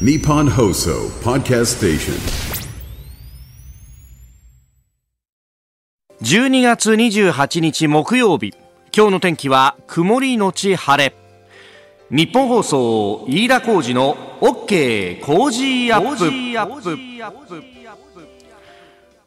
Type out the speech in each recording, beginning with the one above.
Nippon Hoso Podcast Station. 12月28日木曜日。今日の天気は曇りのち晴れ。日本放送飯田浩二の OK 工事アップ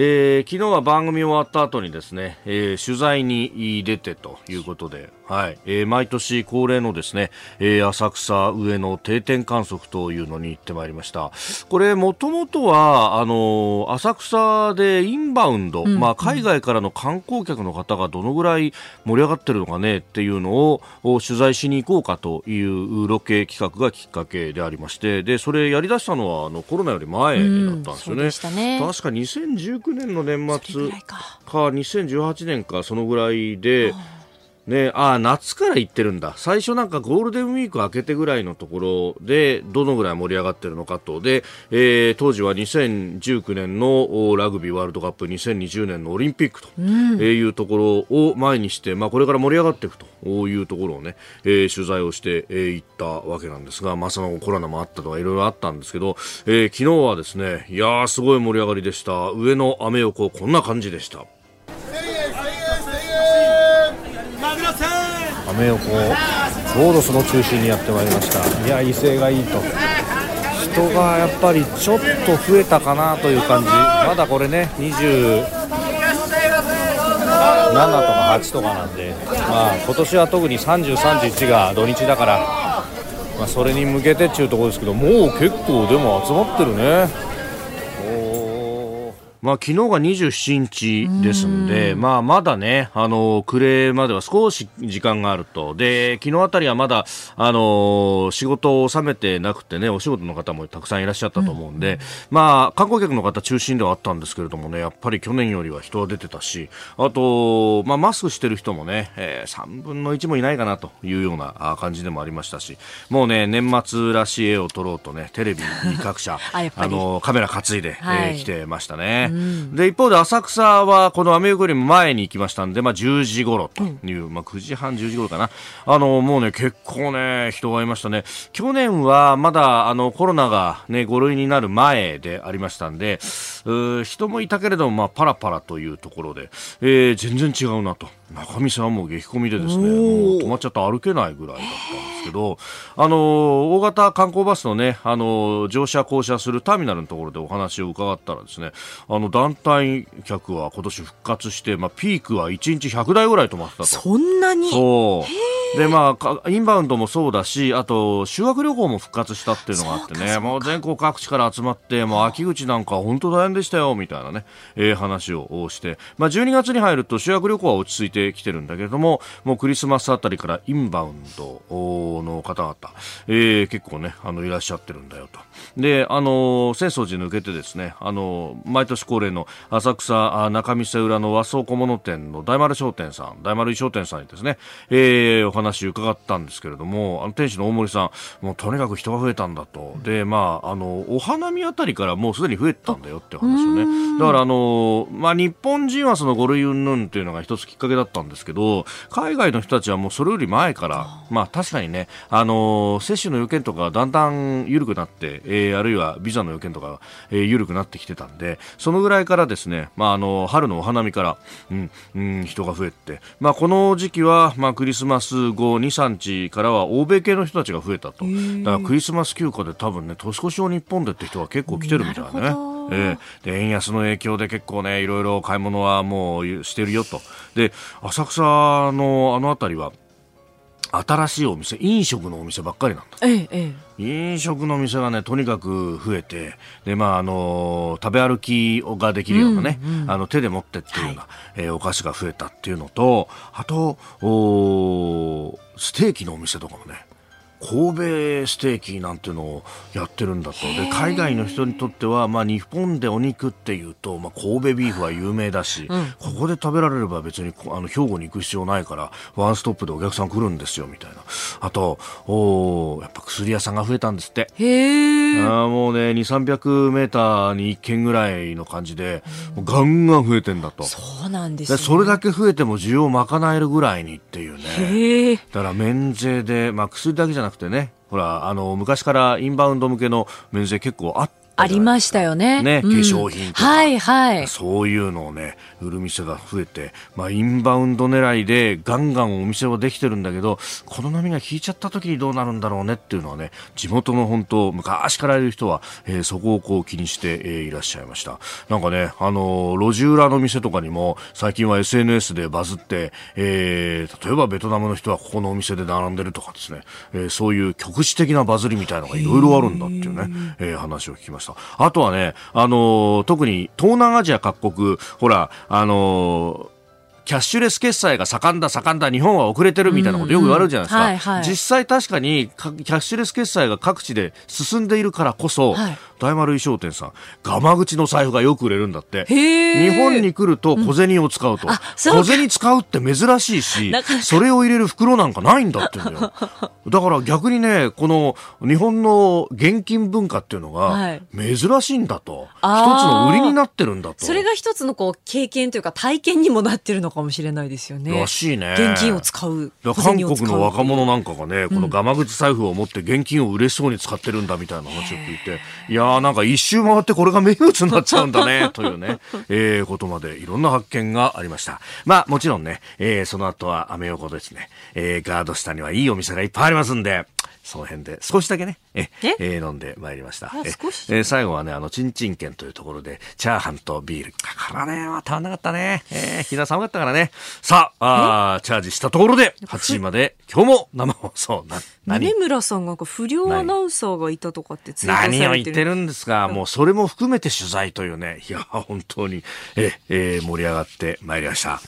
えー、昨日は番組終わった後にですね、えー、取材に出てということで、はい、えー、毎年恒例のですね、えー、浅草上の定点観測というのに行ってまいりました。これもともとはあの浅草でインバウンド、うん、まあ海外からの観光客の方がどのぐらい盛り上がってるのかねっていうのを取材しに行こうかというロケ企画がきっかけでありまして、でそれやりだしたのはあのコロナより前だったんですよね。うん、ね確か2019 2019年の年末か2018年かそのぐらいで。ね、あ夏から行ってるんだ。最初なんかゴールデンウィーク明けてぐらいのところでどのぐらい盛り上がってるのかと。で、えー、当時は2019年のラグビーワールドカップ2020年のオリンピックというところを前にして、まあ、これから盛り上がっていくというところをね、えー、取材をしてい、えー、ったわけなんですが、まあ、そのコロナもあったとかいろいろあったんですけど、えー、昨日はですねいやすごい盛り上がりでした。上のアメ横こんな感じでした。アメ横ちょうどその中心にやってまいりました。いや威勢がいいと。人がやっぱりちょっと増えたかなという感じ。まだこれね27とか8とかなんで、まあ、今年は特に30、31が土日だから、まあ、それに向けてっていうところですけどもう結構でも集まってるね。まあ、昨日が27日ですんで、まあ、まだね、あの、暮れまでは少し時間があると。で、昨日あたりはまだ、あの、仕事を収めてなくてね、お仕事の方もたくさんいらっしゃったと思うんで、うん、まあ、観光客の方中心ではあったんですけれどもね、やっぱり去年よりは人は出てたし、あと、まあ、マスクしてる人もね、えー、3分の1もいないかなというような感じでもありましたし、もうね、年末らしい絵を撮ろうとね、テレビ各社、あの、カメラ担いで、はい、えー、来てましたね。で一方で浅草はこのアメ横よりも前に行きましたんで、まあ、10時頃という、うん、まあ、9時半、10時頃かな。あのもうね結構ね人がいましたね。去年はまだあのコロナが、ね、5類になる前でありましたんで人もいたけれども、まあ、パラパラというところで、えー、全然違うなと。中見さんも激混みでですねもう止まっちゃって歩けないぐらいだったんですけどあの大型観光バスのねあの乗車降車するターミナルのところでお話を伺ったらですねあの団体客は今年復活して、まあ、ピークは1日100台ぐらい止まってたと。そんなに？そう。でまあインバウンドもそうだしあと修学旅行も復活したっていうのがあってねもう全国各地から集まってもう秋口なんか本当大変でしたよみたいなね、えー、話をして、まあ、12月に入ると修学旅行は落ち着いてきてるんだけれどももうクリスマスあたりからインバウンドの方々、えー、結構ねあのいらっしゃってるんだよと。であの浅草寺抜けてですねあの毎年恒例の浅草中見世裏の和装小物店の大丸商店さん大丸商店さんにですね、えー、お話伺ったんですけれどもあの店主の大森さんもうとにかく人が増えたんだと。でまああのお花見あたりからもうすでに増えたんだよって話をね。だからあのまあ日本人はその5類云々っていうのが一つきっかけだったんですけど海外の人たちはもうそれより前からまあ確かにねあの接種の要件とかだんだん緩くなって、えー、あるいはビザの要件とか、えー、緩くなってきてたんでそのぐらいからですね、まあ、あの春のお花見から、うんうん、人が増えて、まあ、この時期は、まあ、クリスマス後2、3日からは欧米系の人たちが増えたと。だからクリスマス休暇で多分ね年越しを日本でって人が結構来てるみたいなね。えー、で円安の影響で結構ねいろいろ買い物はもうしてるよと。で浅草のあの辺りは新しいお店飲食のお店ばっかりなんだ、ええ、飲食の店がねとにかく増えてで、まあ、あの食べ歩きができるようなね、うんうん、あの手で持ってっていうような、はい、えー、お菓子が増えたっていうのとあとおステーキのお店とかもね神戸ステーキなんていうのをやってるんだと。で海外の人にとっては、まあ、日本でお肉っていうと、まあ、神戸ビーフは有名だし、うん、ここで食べられれば別にあの兵庫に行く必要ないからワンストップでお客さん来るんですよみたいな。あとおやっぱ薬屋さんが増えたんですって。へあもうね2 3 0 0メーターに1軒ぐらいの感じで、うん、ガンガン増えてんだと。そうなんです、ね、それだけ増えても需要を賄えるぐらいにっていうね。だから免税で、まあ、薬だけじゃなくてねほらあの昔からインバウンド向けの免税結構あっありましたよね。ね、化粧品とか、はいはい。そういうのをね、売る店が増えて、まあ、インバウンド狙いでガンガンお店はできてるんだけど、この波が引いちゃった時にどうなるんだろうねっていうのはね、地元の本当、昔からいる人は、えー、そこをこう気にして、えー、いらっしゃいました。なんかね、あのー、路地裏の店とかにも、最近は SNS でバズって、えー、例えばベトナムの人はここのお店で並んでるとかですね、えー、そういう局地的なバズりみたいなのがいろいろあるんだっていうね、えー、話を聞きました。あとはね、あのー、特に東南アジア各国、ほら、あのーキャッシュレス決済が盛んだ盛んだ日本は遅れてるみたいなことよく言われるじゃないですか、はいはい、実際確かにキャッシュレス決済が各地で進んでいるからこそ、はい、大丸衣装店さんガマ口の財布がよく売れるんだって。日本に来ると小銭を使うと、うん、小銭使うって珍しいし それを入れる袋なんかないんだってんだよ。だから逆にねこの日本の現金文化っていうのが珍しいんだと、はい、一つの売りになってるんだと。それが一つのこう経験というか体験にもなってるのかもしれないですよね。らしいね。現金を使う韓国の若者なんかがねこのガマ口財布を持って現金を嬉しそうに使ってるんだみたいな話を聞いていやーなんか一周回ってこれが名物になっちゃうんだね、というね、えー、ことまでいろんな発見がありました。まあもちろんね、えー、その後はアメ横ですね、えー、ガード下にはいいお店がいっぱいありますんで、その辺で少しだけね、え、え？ー、飲んでまいりました。ええー、最後はね、あの、ちんちん県というところで、チャーハンとビール。だからね、まあ、足らなかったね。えー、日が寒かったからね。さあ、あチャージしたところで、8時まで、今日も生放送な、何？村さんが不良アナウンサーがいたとかって何を言ってるんですか、もうそれも含めて取材というね、いや、本当に、え、えー、盛り上がってまいりました。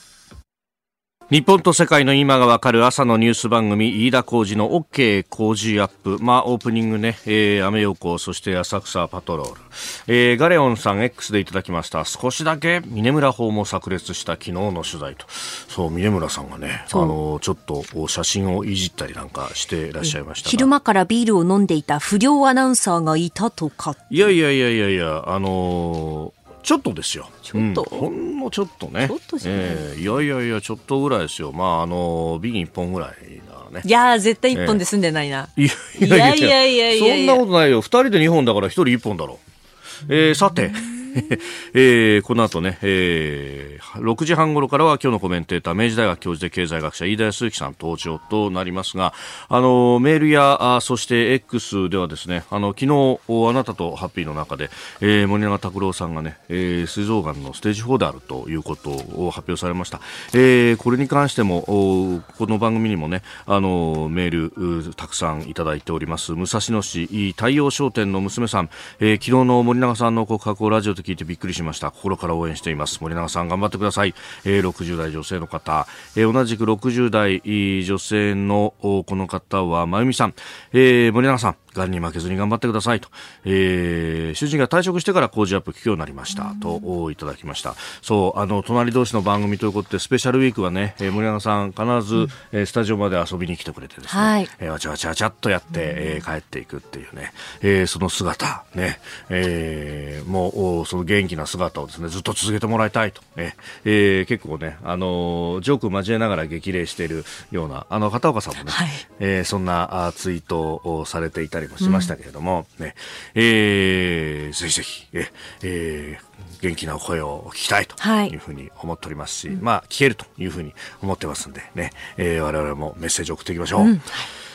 日本と世界の今がわかる朝のニュース番組飯田浩二の OK 工事アップ、まあ、オープニングね、えー、アメ横そして浅草パトロール、えー、ガレオンさん X でいただきました。少しだけ峰村法も炸裂した昨日の取材と。そう峰村さんがねあのちょっと写真をいじったりなんかしていらっしゃいました昼間からビールを飲んでいた不良アナウンサーがいたとかいやいやいやいやいやあのーちょっとですよ。ちょっと、うん、ほんのちょっとね。ちょっとじゃえー、いやいやいや、ちょっとぐらいですよ。まあ、あの、瓶一本ぐらいだね。いや絶対一本で済んでないな。えー、いやいやいやいやそんなことないよ。二人で二本だから一人一本だろう。えー、さて。えー、この後ね、えー、6時半頃からは今日のコメンテーター、明治大学教授で経済学者、飯田康之さん登場となりますが、あの、メールや、あそして X ではですね、あの、昨日、あなたとハッピーの中で、えー、森永拓郎さんがね、えー、膵臓がんのステージ4であるということを発表されました。えー、これに関しても、この番組にもね、あの、メール、たくさんいただいております。武蔵野市太陽商店の娘さん、えー、昨日の森永さんの告白をラジオでと聞いてびっくりしました。心から応援しています。森永さん頑張ってください、えー、60代女性の方、えー、同じく60代女性のこの方はまゆみさん、えー、森永さん。がんに負けずに頑張ってくださいと、えー、主人が退職してから工事アップ聞くようになりました。といただきました。そうあの隣同士の番組ということでスペシャルウィークはね、えー、森永さん必ず、うん、えー、スタジオまで遊びに来てくれてですね、はい、えー、わちゃわちゃわちゃっとやって、えー、帰っていくっていうね、えー、その姿ね、えー、もうその元気な姿をですねずっと続けてもらいたいと、ね。えー、結構ねあのジョーク交えながら激励しているようなあの片岡さんもね、はい、えー、そんなあツイートをされていたりもしましたけれども、うん、ね、えー、ぜひぜひ、え、えー、元気な声を聞きたいとい。うふうに思っておりますし、はい、まあ、聞けるというふうに思ってますんでね、えー、我々もメッセージを送っていきましょう。うん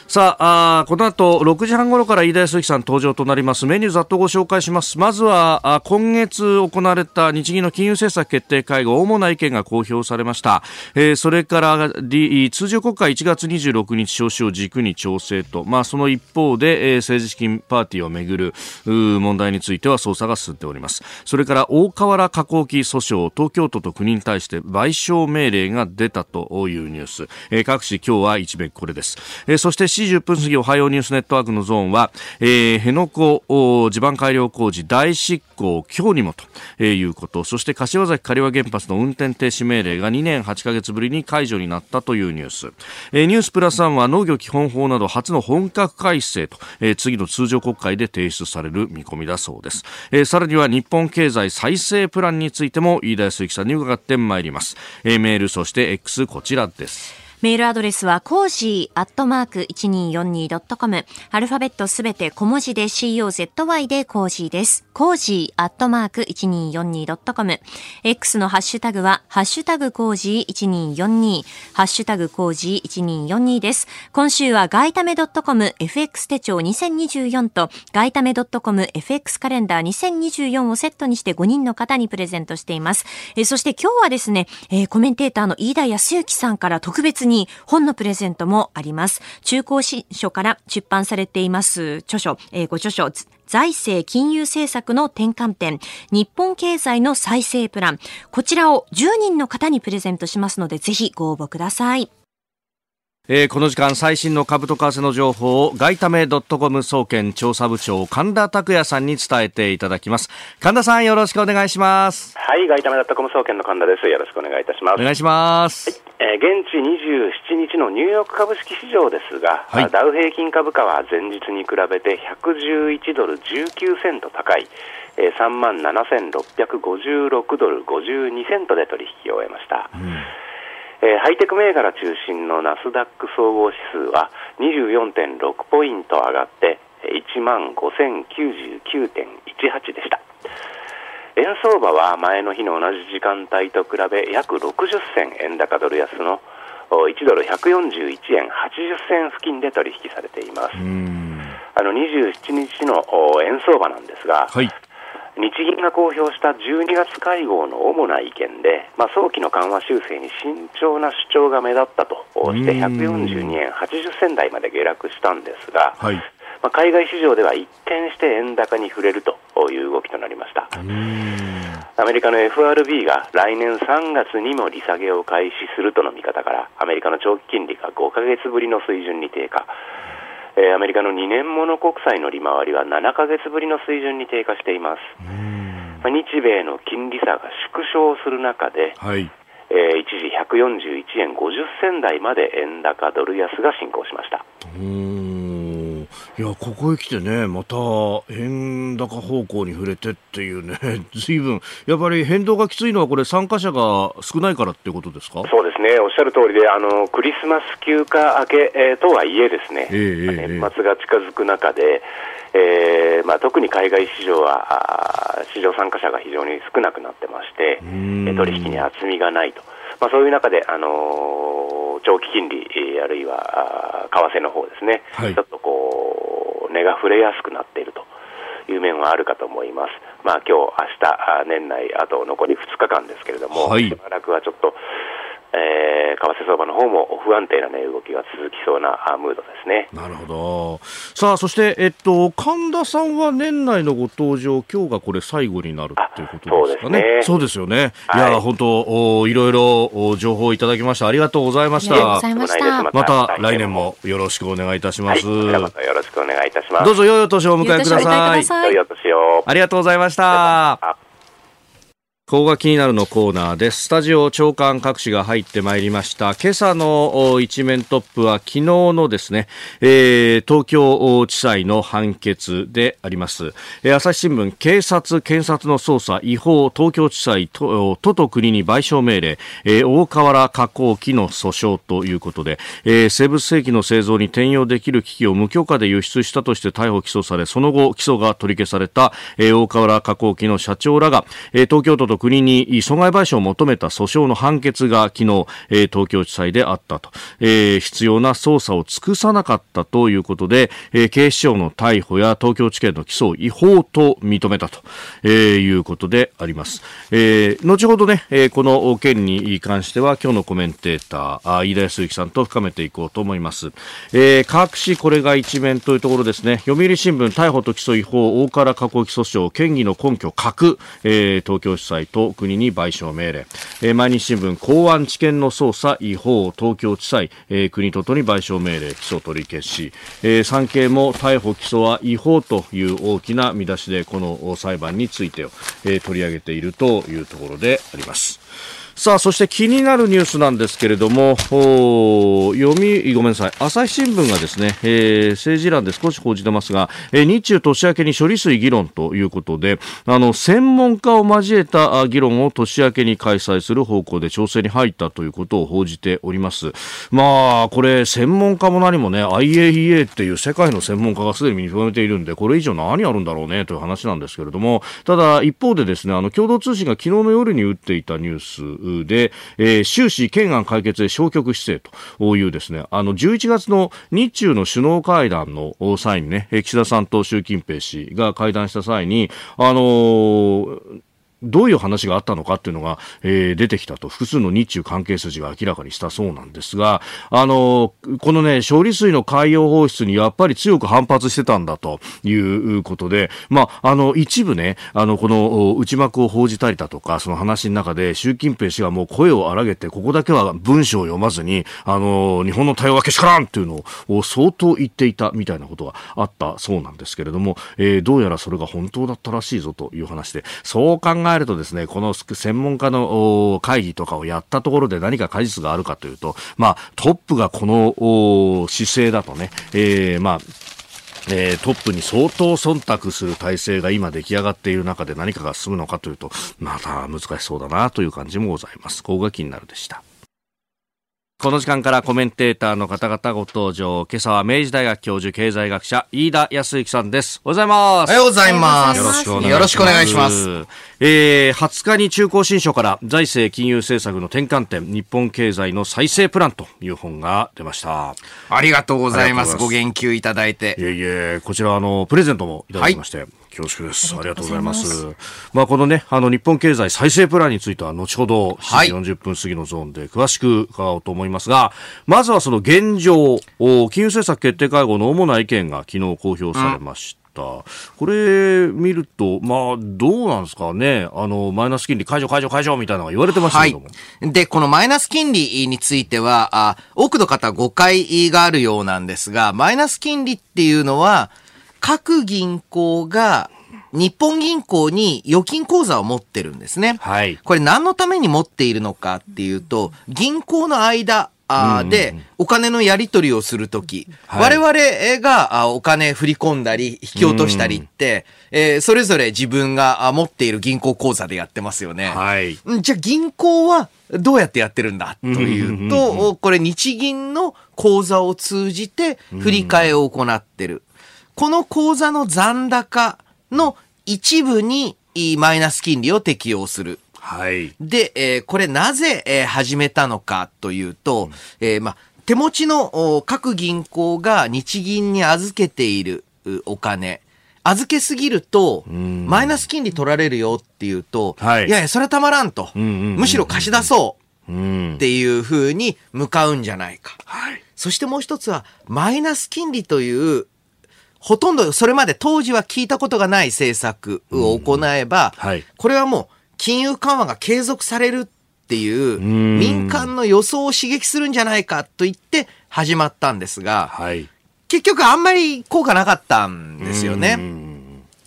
さああこの後6時半頃から飯田康之さん登場となります。メニューざっとご紹介します。まずはあ今月行われた日銀の金融政策決定会合主な意見が公表されました、えー、それから通常国会1月26日召集を軸に調整と、まあ、その一方で、えー、政治資金パーティーをめぐる問題については捜査が進んでおります。それから大河原加工機訴訟東京都と国に対して賠償命令が出たというニュース、えー、各紙今日は一面これです、えー、そして7時10分過ぎおはようニュースネットワークのゾーンは、えー、辺野古地盤改良工事大執行今日にもと、いうこと。そして柏崎刈羽原発の運転停止命令が2年8ヶ月ぶりに解除になったというニュース、えー、ニュースプラスワンは農業基本法など初の本格改正と、えー、次の通常国会で提出される見込みだそうです、えー、さらには日本経済再生プランについても飯田康之さんに伺ってまいります、えー、メールそして X こちらです。メールアドレスはコージーアットマーク 1242.com アルファベットすべて小文字で COZY でコージーです。コージーアットマーク 1242.com X のハッシュタグはハッシュタグコージー1242ハッシュタグコージー1242です。今週はガイタメ .com FX 手帳2024とガイタメ .com FX カレンダー2024をセットにして5人の方にプレゼントしています。えそして今日はですね、えー、コメンテーターの飯田康之さんから特別に本のプレゼントもあります。中高新書から出版されています。著書、えー、ご著書、財政金融政策の転換点、日本経済の再生プラン。こちらを10人の方にプレゼントしますので、ぜひご応募ください。えー、この時間最新の株と為替の情報を外為ドットコム総研調査部長神田拓也さんに伝えていただきます。神田さんよろしくお願いします。はい外為ドットコム総研の神田です。よろしくお願いいたします。お願いします、はい、えー、現地27日のニューヨーク株式市場ですが、はい、ダウ平均株価は前日に比べて111ドル19セント高いえー、3万7656ドル52セントで取引を終えました、うん。えー、ハイテク銘柄中心のナスダック総合指数は24.6ポイント上がって1万5099.18でした円相場は前の日の同じ時間帯と比べ約60銭円高ドル安の1ドル141円80銭付近で取引されています。あの27日の円相場なんですが、はい。日銀が公表した12月会合の主な意見で、まあ、早期の緩和修正に慎重な主張が目立ったとして142円80銭台まで下落したんですが、はい、まあ、海外市場では一転して円高に触れるという動きとなりました。アメリカの FRB が来年3月にも利下げを開始するとの見方からアメリカの長期金利が5ヶ月ぶりの水準に低下。えー、アメリカの2年もの国債の利回りは7か月ぶりの水準に低下しています。まあ、日米の金利差が縮小する中で、はい、えー、一時141円50銭台まで円高ドル安が進行しました。いや、ここへ来てね、また円高方向に触れてっていうね、ずいぶん、やっぱり変動がきついのは、これ、参加者が少ないからってことですか？そうですね、おっしゃる通りで、あのクリスマス休暇明け、えー、とはいえ、ですね、えー、年末が近づく中で、えーまあ、特に海外市場は、市場参加者が非常に少なくなってまして、取引に厚みがないと。まあ、そういう中で、あのー、長期金利、あるいは為替の方ですね、はい、ちょっとこう、値が触れやすくなっているという面はあるかと思います。まあ、今日、明日、年内、あと残り2日間ですけれども、はい、しばらくはちょっと、えー、為替相場の方も不安定な、ね、動きが続きそうなムードですね。なるほど。さあ、そして、えっと、神田さんは年内のご登場、今日がこれ最後になるっていうことですかね。そうですよね。いや、本当お、いろいろ情報いただきました。ありがとうございました。また来年もよろしくお願いいたします。はい、またよろしくお願いいたします。どうぞ良いお年をお迎えください。良いお年を。ありがとうございました。ここが気になるのコーナーです。スタジオ長官各紙が入ってまいりました。今朝の一面トップは昨日のですね、えー、東京地裁の判決であります。えー、朝日新聞、警察、検察の捜査、違法、東京地裁、都と国に賠償命令、えー、大河原加工機の訴訟ということで、えー、生物兵器の製造に転用できる機器を無許可で輸出したとして逮捕・起訴され、その後、起訴が取り消された、えー、大河原加工機の社長らが、えー、東京都と国に損害賠償を求めた訴訟の判決が昨日、えー、東京地裁であったと、えー、必要な捜査を尽くさなかったということで、えー、警視庁の逮捕や東京地検の起訴を違法と認めたと、えー、いうことであります、えー、後ほどね、えー、この件に関しては今日のコメンテーターあ飯田康之さんと深めていこうと思います、えー、各紙これが一面というところですね。読売新聞逮捕と起訴違法大原加工起訴訟嫌疑の根拠確、えー、東京地裁と国に賠償命令、えー、毎日新聞公安知見の捜査違法東京地裁、えー、国ととに賠償命令起訴取り消し、えー、産経も逮捕起訴は違法という大きな見出しでこの裁判についてを、えー、取り上げているというところであります。さあ、そして気になるニュースなんですけれども、読み、ごめんなさい、朝日新聞がですね、えー、政治欄で少し報じてますが、えー、日中年明けに処理水議論ということで、あの、専門家を交えた議論を年明けに開催する方向で調整に入ったということを報じております。まあ、これ、専門家も何もね、IAEA っていう世界の専門家がすでに認めているんで、これ以上何あるんだろうねという話なんですけれども、ただ、一方でですね、あの、共同通信が昨日の夜に打っていたニュース、で、えー、終始懸案解決へ消極姿勢というですね、あの、11月の日中の首脳会談の際にね、岸田さんと習近平氏が会談した際に、あのーどういう話があったのかっていうのが、えー、出てきたと複数の日中関係筋が明らかにしたそうなんですが、あのこのね、処理水の海洋放出にやっぱり強く反発してたんだということで、まあ、あの、一部ね、あの、この内幕を報じたりだとか、その話の中で習近平氏がもう声を荒げて、ここだけは文章を読まずに、あの、日本の対応はけしからんっていうのを相当言っていたみたいなことがあったそうなんですけれども、えー、どうやらそれが本当だったらしいぞという話で、そう考えるとですね、この専門家の会議とかをやったところで何か果実があるかというと、まあ、トップがこの姿勢だとね、えー、まあ、えー、トップに相当忖度する体制が今出来上がっている中で何かが進むのかというと、また難しそうだなという感じもございます。ここが気になるでした。この時間からコメンテーターの方々ご登場。今朝は明治大学教授経済学者飯田康之さんです。おはようございます。おはようございます。よろしくお願いします。よろしくお願いします。えー、20日に中高新書から財政金融政策の転換点、日本経済の再生プランという本が出ました。ありがとうございます。ご言及いただいて。いえいえ、こちらあの、プレゼントもいただきまして。はい恐縮です。ありがとうございます。まあ、このね、あの、日本経済再生プランについては、後ほど、7時40分過ぎのゾーンで詳しく伺おうと思いますが、まずはその現状、金融政策決定会合の主な意見が昨日公表されました。うんこれ見ると、まあ、どうなんですかね。あの、マイナス金利解除解除解除みたいなのが言われてましたけども。はい。で、このマイナス金利については、あ多くの方誤解があるようなんですが、マイナス金利っていうのは、各銀行が日本銀行に預金口座を持ってるんですね。はい。これ何のために持っているのかっていうと、銀行の間、あで、お金のやり取りをするとき、はい、我々がお金振り込んだり、引き落としたりって、えー、それぞれ自分が持っている銀行口座でやってますよね。はい。じゃあ銀行はどうやってやってるんだというと、これ日銀の口座を通じて振り替えを行ってる。この口座の残高の一部にマイナス金利を適用する。はい。で、えー、これなぜ、えー、始めたのかというと、うん、えー、ま、手持ちの各銀行が日銀に預けているお金、預けすぎると、マイナス金利取られるよっていうと、はい、いやいや、それはたまらんと。むしろ貸し出そうっていうふうに向かうんじゃないか。はい、そしてもう一つは、マイナス金利というほとんどそれまで当時は聞いたことがない政策を行えば、はい、これはもう金融緩和が継続されるっていう民間の予想を刺激するんじゃないかと言って始まったんですが、はい、結局あんまり効果なかったんですよね。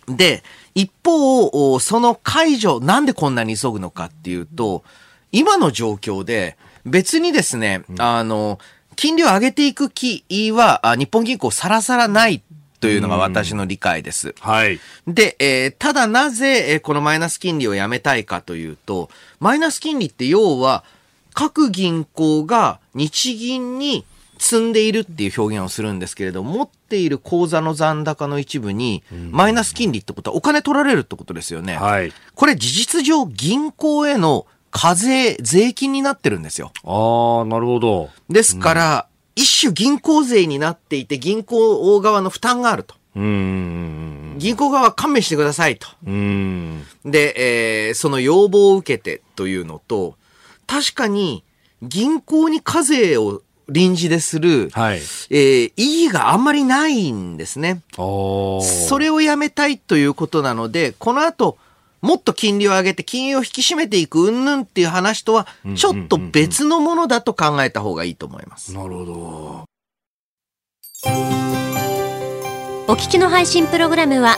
で、一方、その解除、なんでこんなに急ぐのかっていうと、今の状況で別にですね、あの、金利を上げていく気は日本銀行さらさらないというのが私の理解です。はい。で、えー、ただなぜ、えー、このマイナス金利をやめたいかというと、マイナス金利って要は、各銀行が日銀に積んでいるっていう表現をするんですけれど持っている口座の残高の一部に、マイナス金利ってことはお金取られるってことですよね。はい。これ事実上銀行への課税、税金になってるんですよ。ああ、なるほど。ですから、一種銀行税になっていて、銀行側の負担があると。銀行側は勘弁してくださいと。で、えー、その要望を受けてというのと、確かに銀行に課税を臨時でする、はい、えー、意義があんまりないんですね。それをやめたいということなので、この後、もっと金利を上げて金融を引き締めていく云々っていう話とは、ちょっと別のものだと考えた方がいいと思います。なるほど。お聞きの配信プログラムは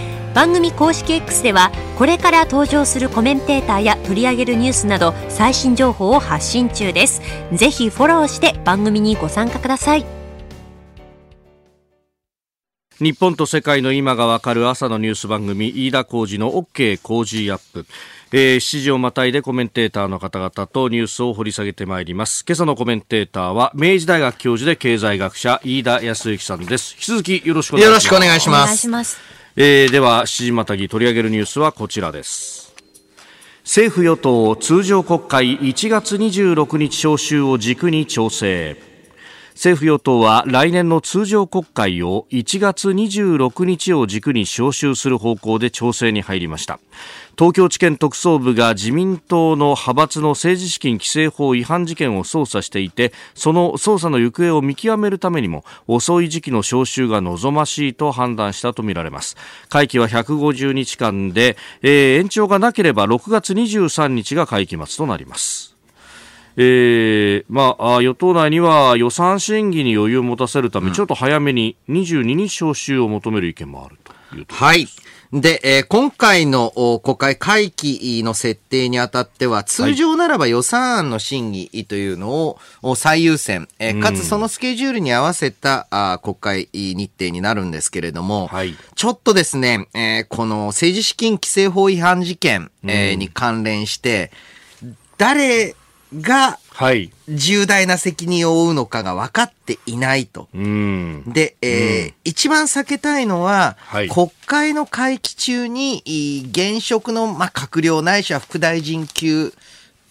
番組公式 X ではこれから登場するコメンテーターや取り上げるニュースなど最新情報を発信中です。ぜひフォローして番組にご参加ください。日本と世界の今がわかる朝のニュース番組飯田浩二の OK 工事アップ。えー、7時をまたいでコメンテーターの方々とニュースを掘り下げてまいります。今朝のコメンテーターは明治大学教授で経済学者飯田康之さんです。引き続きよろしくお願いします。よろしくお願いしお願います。えーでは7時またぎ取り上げるニュースはこちらです。政府与党通常国会1月26日召集を軸に調整。政府与党は来年の通常国会を1月26日を軸に召集する方向で調整に入りました。東京地検特捜部が自民党の派閥の政治資金規正法違反事件を捜査していてその捜査の行方を見極めるためにも遅い時期の召集が望ましいと判断したとみられます。会期は150日間で、えー延長がなければ6月23日が会期末となります。えーまあ、あ与党内には予算審議に余裕を持たせるため、ちょっと早めに22日召集を求める意見もあるというとはい。で、えー今回のお国会会期の設定にあたっては、通常ならば予算案の審議というのをお最優先、えーかつそのスケジュールに合わせたあー国会日程になるんですけれども、はい。ちょっとですね、えーこの政治資金規正法違反事件、えーに関連して、誰がはい。重大な責任を負うのかが分かっていないと。うん。で、えー一番避けたいのは、はい国会の会期中に、い現職の、まあ、閣僚ないしは副大臣級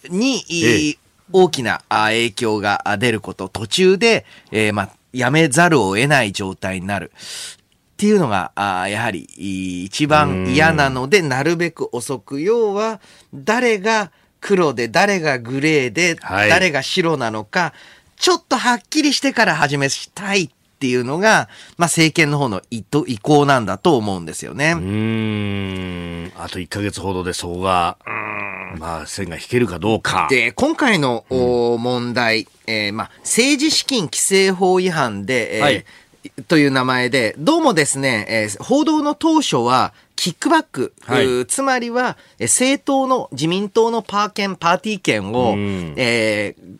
に、いええ大きなあ影響があ出ること、途中で、えーまあ、やめざるを得ない状態になる。っていうのが、あやはり、い一番嫌なので、なるべく遅く。要は、誰が黒で、誰がグレーで、はい誰が白なのか、ちょっとはっきりしてから始めしたいっていうのが、まあ、政権の方の意図意向なんだと思うんですよね。うーん。あと1ヶ月ほどでそうが、うんまあ、線が引けるかどうか。で、今回の、お問題、えーまあ、政治資金規正法違反で、えーはいという名前で、どうもですね、えー報道の当初は、キックバック、はいつまりは、えー政党の、自民党のパー券、パーティー券を、うんえー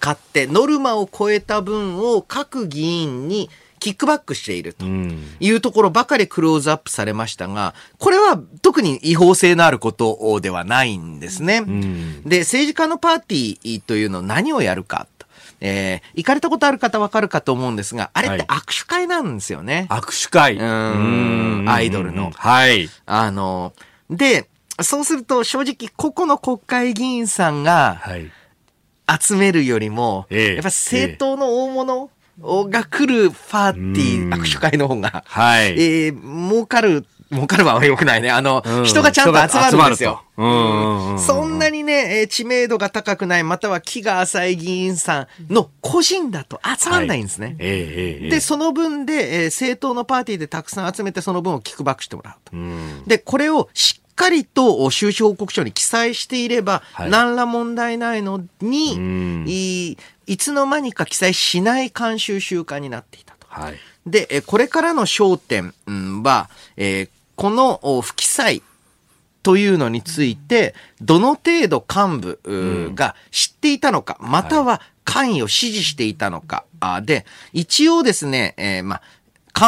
買って、ノルマを超えた分を各議員にキックバックしていると。うん。いうところばかりクローズアップされましたが、これは特に違法性のあることではないんですね。んで、政治家のパーティーというのは何をやるかと。えー行かれたことある方わかるかと思うんですが、あれってはい握手会なんですよね。握手会。うーんアイドルのはい。あの、で、そうすると正直個々の国会議員さんがはい。集めるよりも、ええやっぱ政党の大物が来るパーティうんー、握手会の方が、はい。えー、儲かる、儲かるは良くないね。あの、うん人がちゃんと集まるんですよ。そんなにね、えー知名度が高くない、または気が浅い議員さんの個人だと集まんないんですね。ええええええで、その分で、えー政党のパーティーでたくさん集めて、その分をキックバックしてもらうと。うん。で、これをしっかりと収支報告書に記載していれば、はい何ら問題ないのに、うんいいつの間にか記載しない慣習習慣になっていたと。はい。で、えこれからの焦点うんは、えーこのお不記載というのについて、どの程度幹部が知っていたのか、または関与を指示していたのか。あで、一応ですね、えーまあ、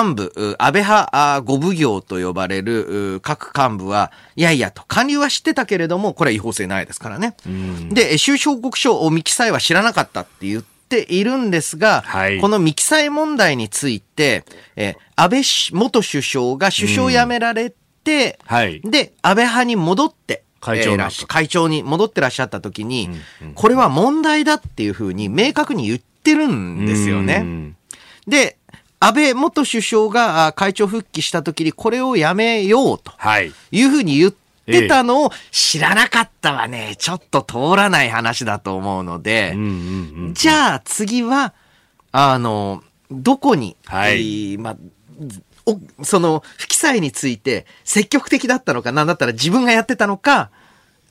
幹部、う安倍派あ五部行と呼ばれるう各幹部は、いやいやと、官流は知ってたけれども、これは違法性ないですからね。で、え収支報告書を未記載は知らなかったって言っているんですが、はい。この未記載問題について、えー安倍し元首相が首相を辞められて、はい。で、安倍派に戻って、会長えー会長に戻ってらっしゃった時に、これは問題だっていうふうに明確に言ってるんですよね。うん。で、安倍元首相があ会長復帰した時にこれをやめようとはい。いうふうに言ってたのを知らなかったはね、ちょっと通らない話だと思うので、うんうんうん。じゃあ次は、あの、どこに、はい。えーまあ、おその不記載について積極的だったのか、なんだったら自分がやってたのか、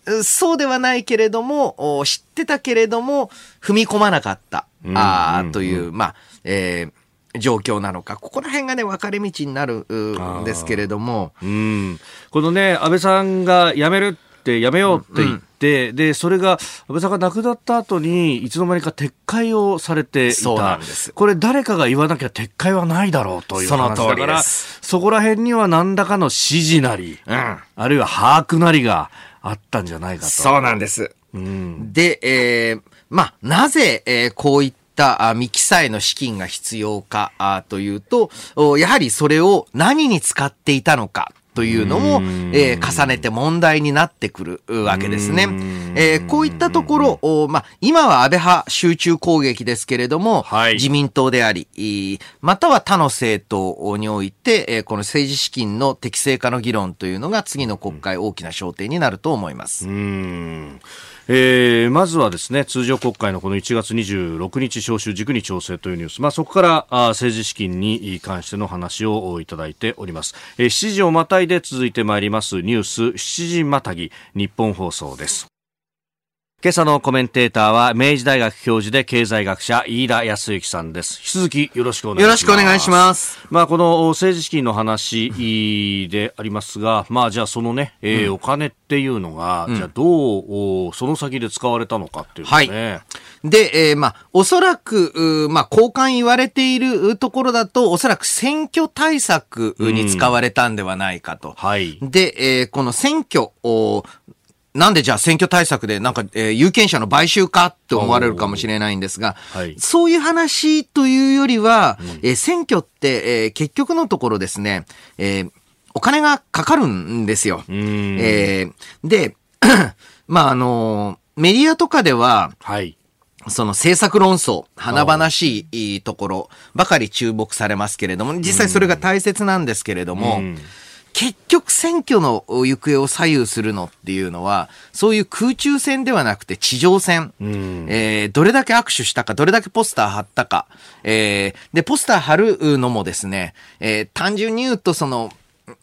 うそうではないけれども、お知ってたけれども、踏み込まなかった、うんうん。あーという、まあ、えー状況なのか、ここら辺がね、分かれ道になるうんですけれども、うん。このね、安倍さんが辞めるって、辞めようって言って、で、それが、安倍さんが亡くなった後に、いつの間にか撤回をされていた。そうなんですこれ誰かが言わなきゃ撤回はないだろうというその話通りでだから、すそこら辺には何らかの指示なり、うんあるいは把握なりがあったんじゃないかと。そうなんです。うん。で、えーまあ、なぜ、えーこういったあ未記載の資金が必要かあというと、おやはりそれを何に使っていたのか。というのも、えー重ねて問題になってくるうわけですね。えーこういったところ、おまあ、今は安倍派集中攻撃ですけれども、はい自民党であり、いまたは他の政党において、えーこの政治資金の適正化の議論というのが次の国会大きな焦点になると思います。えーまずはですね通常国会のこの1月26日召集軸に調整というニュース、まあ、そこからあ政治資金に関しての話をいただいております、えー7時をまたいで続いてまいりますニュース7時またぎ日本放送です。今朝のコメンテーターは明治大学教授で経済学者飯田康之さんです引き続きよろしくお願いしますよろしくお願いします。まあ、この政治資金の話でありますが、まあ、じゃあそのね、えーお金っていうのが、じゃあどう、おその先で使われたのかっていうのね。で、えーまあ、おそらく、まあ、交換言われているところだと、おそらく選挙対策に使われたんではないかと。はい。で、えーこの選挙を、なんでじゃあ選挙対策でなんか、えー有権者の買収かって思われるかもしれないんですが、はい。そういう話というよりは、えー選挙って、えー結局のところですね、えーお金がかかるんですよ。ん。えーで、まあ、あのメディアとかでは、はい。その政策論争、華々しいところばかり注目されますけれども、実際それが大切なんですけれども、うん結局選挙の行方を左右するのっていうのは、そういう空中戦ではなくて地上戦。んえーどれだけ握手したか、どれだけポスター貼ったか。えーで、ポスター貼るのもですね、えー単純に言うとその、うん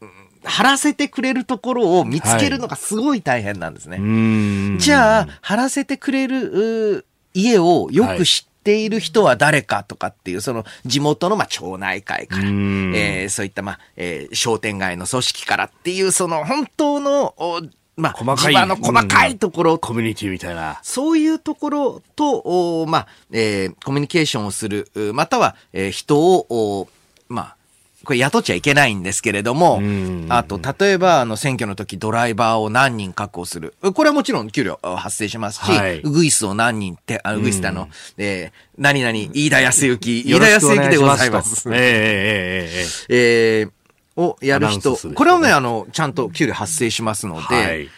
貼らせてくれるところを見つけるのがすごい大変なんですね。うん。じゃあ、貼らせてくれるう家をよく知っている人は誰かとかっていう、その地元のまあ町内会から、ん。えーそういったまあ、えー商店街の組織からっていう、その本当の、おまあ、細かい地場の細かいところ、コミュニティみたいな。そういうところと、おまあ、えーコミュニケーションをする、うまたは、えー人を、おまあ、これ雇っちゃいけないんですけれどもん、あと、例えば、あの、選挙の時ドライバーを何人確保する。これはもちろん給料あ発生しますし、はい。ウグイスを何人って、あ、ウグイスってあの、えー何々、飯田康之、飯よ田康之でございます。えええええええーをやる人ね。これはね、あの、ちゃんと給料発生しますので、はい。っ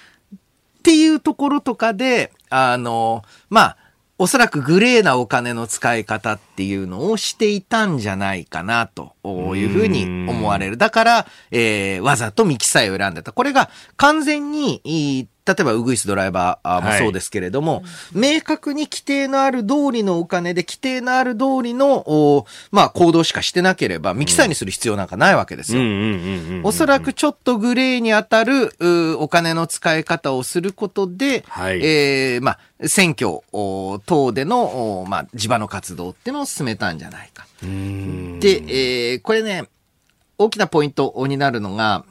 ていうところとかで、あの、まあ、おそらくグレーなお金の使い方っていうのをしていたんじゃないかなというふうに思われる。だから、えーわざとミキサイを選んでた。これが完全に、例えばウグイスドライバーもそうですけれども、明確に規定のある通りのお金で規定のある通りの、おまあ行動しかしてなければ、ミキサイにする必要なんかないわけですよ。うんうんうんうん。おそらくちょっとグレーに当たるうお金の使い方をすることで、はいえーまあ、選挙お等での、おまあ、地場の活動っていうのを進めたんじゃないか。うんで、えーこれね、大きなポイントになるのが、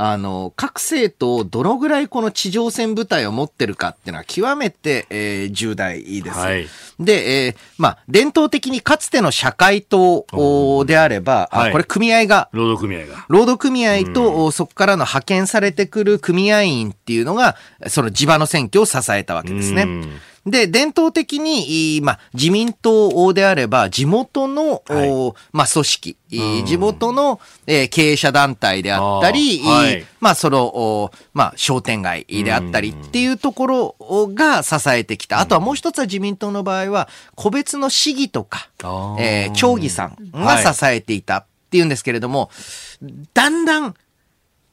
あの、各政党どのぐらいこの地上戦部隊を持ってるかっていうのは極めて、えー、重大です。はいで、えーまあ、伝統的にかつての社会党おであれば、あはいこれ組合が労働組合が。労働組合と、おそこからの派遣されてくる組合員っていうのが、その地場の選挙を支えたわけですね。で、伝統的に、いまあ、自民党であれば、地元の、おまあ、組織、い地元の、えー経営者団体であったり、あーはい。いまあ、その、おまあ、商店街であったりっていうところが支えてきた。あとはもう一つは自民党の場合は、個別の市議とか、えー町議さんが支えていたっていうんですけれども、だんだん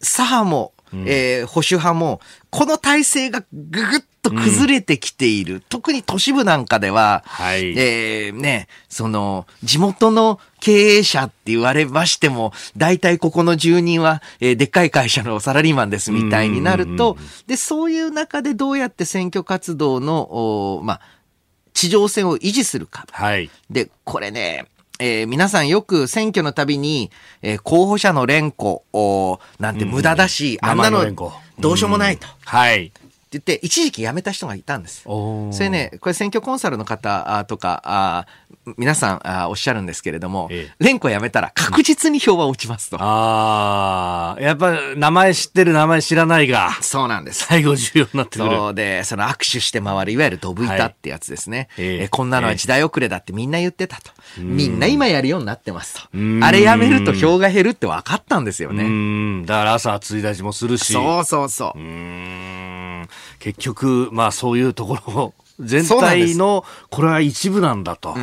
左派も、えー保守派も、この体制がぐぐっと崩れてきている。特に都市部なんかでは、はいえーね、その、地元の経営者って言われましても、大体ここの住人は、えーでっかい会社のサラリーマンですみたいになると、で、そういう中でどうやって選挙活動の、おまあ、地上戦を維持するか。はい。で、これね、えー皆さんよく選挙のたびに、えー候補者の連呼おなんて無駄だし、あんなのどうしようもないと。ってはい。言って、一時期辞めた人がいたんです。それね、これ選挙コンサルの方あとか、あ皆さんあおっしゃるんですけれどもええ、連呼辞めたら確実に票は落ちますと。ああ、やっぱ名前知ってる名前知らないが、そうなんです。最後重要になってくる。そうで、その握手して回る、いわゆるドブ板ってやつですね。はいえええこんなのは時代遅れだってみんな言ってたと。みんな今やるようになってますとん。あれやめると票が減るって分かったんですようね。ん。だから朝暑いだしもするし。そうそうそうう。結局、まあそういうところ、全体の、これは一部なんだと。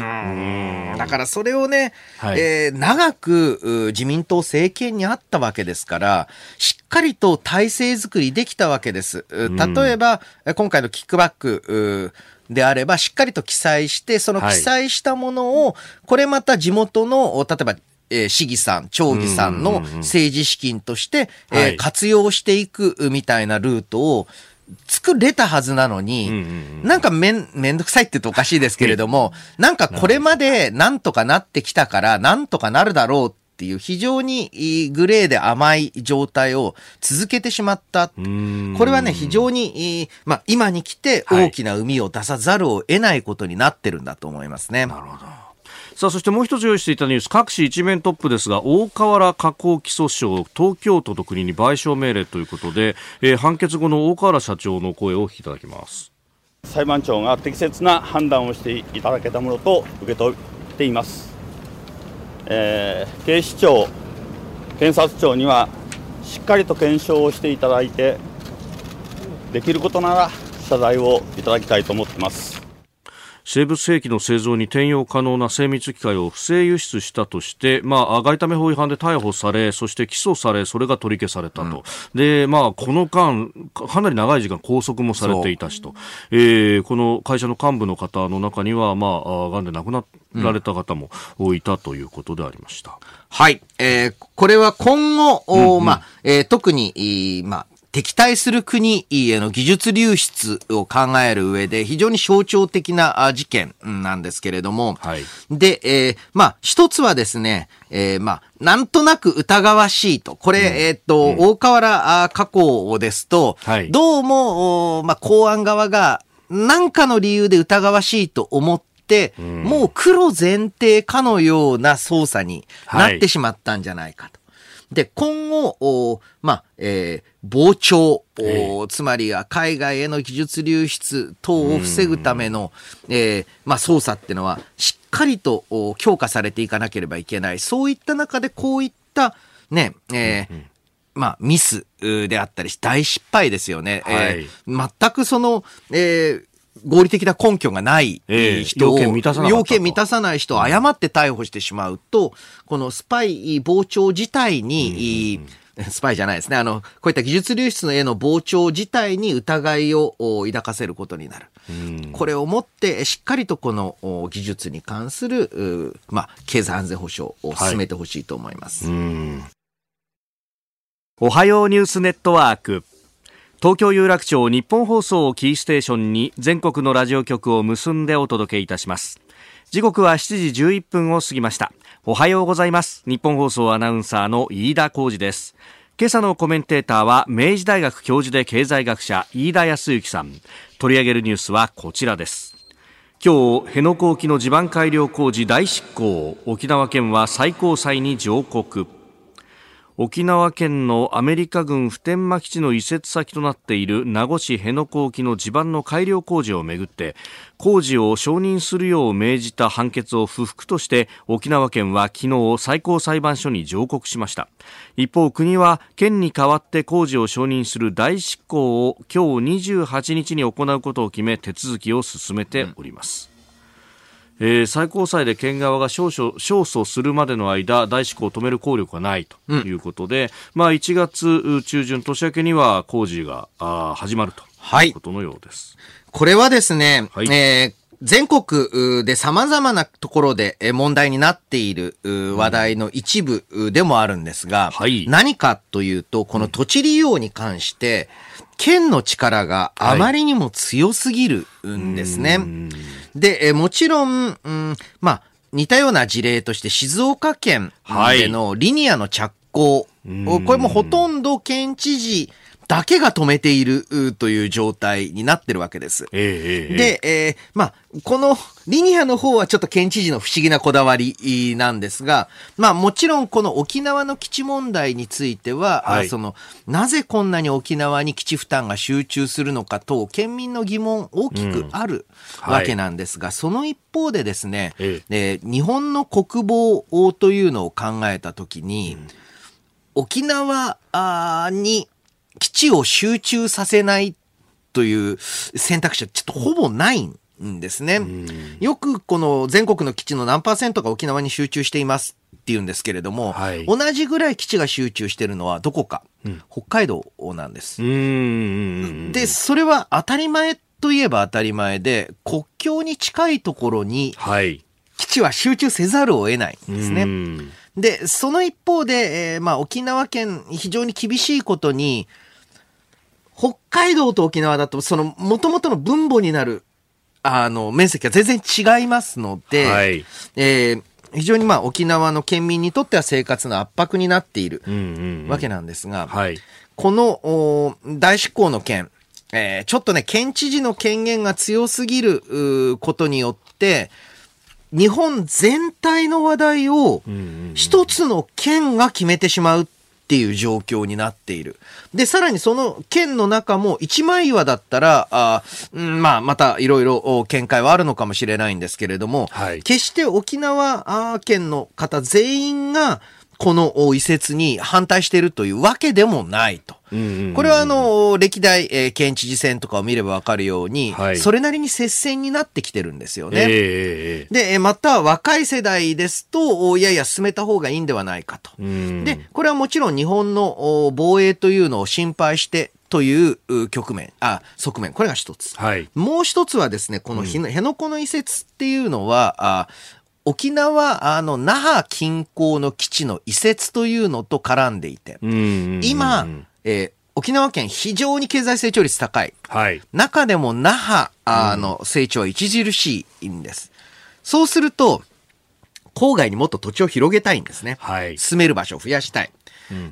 だからそれをね、はい。えー長くう自民党政権にあったわけですから、しっかりと体制作りできたわけです。う例えば、え今回のキックバックうであれば、しっかりと記載して、そのはい。記載したものを、これまた地元の、お例えば、えー市議さん、町議さんの政治資金として、活用していくみたいなルートを作れたはずなのに、うんうんなんかめん、めんどくさいって言うとおかしいですけれども、なんかこれまでなんとかなってきたから、なんとかなるだろうっていう非常にいいグレーで甘い状態を続けてしまった。んこれはね、非常に、いいまあ、今に来て大きな海を出さざるを得ないことになってるんだと思いますね。なるほど。さあ、そしてもう一つ用意していたニュース、各紙一面トップですが、大河原加工起訴訟、東京都と国に賠償命令ということで、えー判決後の大河原社長の声をお聞きいただきます。裁判長が適切な判断をしていただけたものと受け取っています、えー警視庁検察庁にはしっかりと検証をしていただいてできることなら謝罪をいただきたいと思っています生物兵器の製造に転用可能な精密機械を不正輸出したとして、まあ、外為法違反で逮捕され、そして起訴され、それが取り消されたと。で、まあ、この間、かかなり長い時間拘束もされていたしと。えーこの会社の幹部の方の中には、まあ、あ癌で亡くなられた方もいたということでありました。はい。えーこれは今後、おまあ、えー特に、まあ、敵対する国への技術流出を考える上で非常に象徴的なあ事件なんですけれども、はい。で、えーまあ、一つはですね、えーまあ、なんとなく疑わしいと。これ、えーっと、大河原あ加工ですと、はい。どうも、おまあ、公安側が何かの理由で疑わしいと思って、もう黒前提かのような捜査になってしまったんじゃないかと。で、今後、おまあ、えー傍聴、おつまりは海外への技術流出等を防ぐための、えーまあ、捜査っていうのは、しっかりとお強化されていかなければいけない。そういった中で、こういった、ね、えーまあ、ミスうであったりし、大失敗ですよね。えー全くその、えー合理的な根拠がないええ人を、要件満たさなかったと。要件満たさない人を誤って逮捕してしまうと、このスパイ傍聴自体に、スパイじゃないですね。あの、こういった技術流出のへの傍聴自体に疑いをお抱かせることになる。これをもって、しっかりとこのお技術に関する、うまあ、経済安全保障を進めてほしいと思います。おはようニュースネットワーク東京有楽町日本放送をキーステーションに全国のラジオ局を結んでお届けいたします。時刻は7時11分を過ぎました。おはようございます。日本放送アナウンサーの飯田浩二です。今朝のコメンテーターは明治大学教授で経済学者飯田康之さん。取り上げるニュースはこちらです。今日辺野古沖の地盤改良工事大執行。沖縄県は最高裁に上告。沖縄県のアメリカ軍普天間基地の移設先となっている名護市辺野古沖の地盤の改良工事をめぐって工事を承認するよう命じた判決を不服として沖縄県は昨日最高裁判所に上告しました。一方国は県に代わって工事を承認する大執行を今日28日に行うことを決め手続きを進めております、えー、最高裁で県側が勝訴勝訴するまでの間、大執行を止める効力はないということで、うん、まあ1月中旬、年明けには工事があ始まるとい。うことのようです。はい、これはですね、はい、えー全国で様々なところで問題になっている話題の一部でもあるんですが、はい、何かというと、この土地利用に関して、県の力があまりにも強すぎるんですね。はい、で、もちろん、うん、まあ、似たような事例として静岡県でのリニアの着工、はい、これもほとんど県知事だけが止めているという状態になってるわけです。えー、で、えー、まあ、このリニアの方はちょっと県知事の不思議なこだわりなんですが、まあもちろんこの沖縄の基地問題については、はい、その、なぜこんなに沖縄に基地負担が集中するのかと、県民の疑問大きくあるわけなんですが、うんはい、その一方でですね、ええ。ー、日本の国防というのを考えたときに、うん、沖縄に基地を集中させないという選択肢はちょっとほぼないんですね。よくこの全国の基地の何パーセントが沖縄に集中していますっていうんですけれども、はい、同じぐらい基地が集中してるのはどこか、うん、北海道なんです。で、それは当たり前といえば当たり前で、国境に近いところに、基地は集中せざるを得ないんですね。で、その一方で、えー、まあ沖縄県非常に厳しいことに、北海道と沖縄だと、その、元々の分母になる、あの、面積が全然違いますので、はい、えー、非常にまあ沖縄の県民にとっては生活の圧迫になっているわけなんですが、はい、この大執行の件、えー、ちょっとね、県知事の権限が強すぎることによって、日本全体の話題を一つの県が決めてしまうっていう状況になっている。で、さらにその県の中も一枚岩だったら、あまあ、またいろいろ見解はあるのかもしれないんですけれども、はい、決して沖縄県の方全員が、この移設に反対しているというわけでもないと。これはあの、歴代、えー、県知事選とかを見ればわかるように、はい、それなりに接戦になってきてるんですよね。えー、で、また若い世代ですと、いやいや進めた方がいいんではないかと。で、これはもちろん日本の防衛というのを心配して、という局面、あ、側面、これが一つ。はい、もう一つはですね、この辺野古の移設っていうのは、あ沖縄、あの、那覇近郊の基地の移設というのと絡んでいて、今、えー、沖縄県非常に経済成長率高い。はい。中でも那覇、あの、成長は著しいんです。そうすると、郊外にもっと土地を広げたいんですね。はい。住める場所を増やしたい。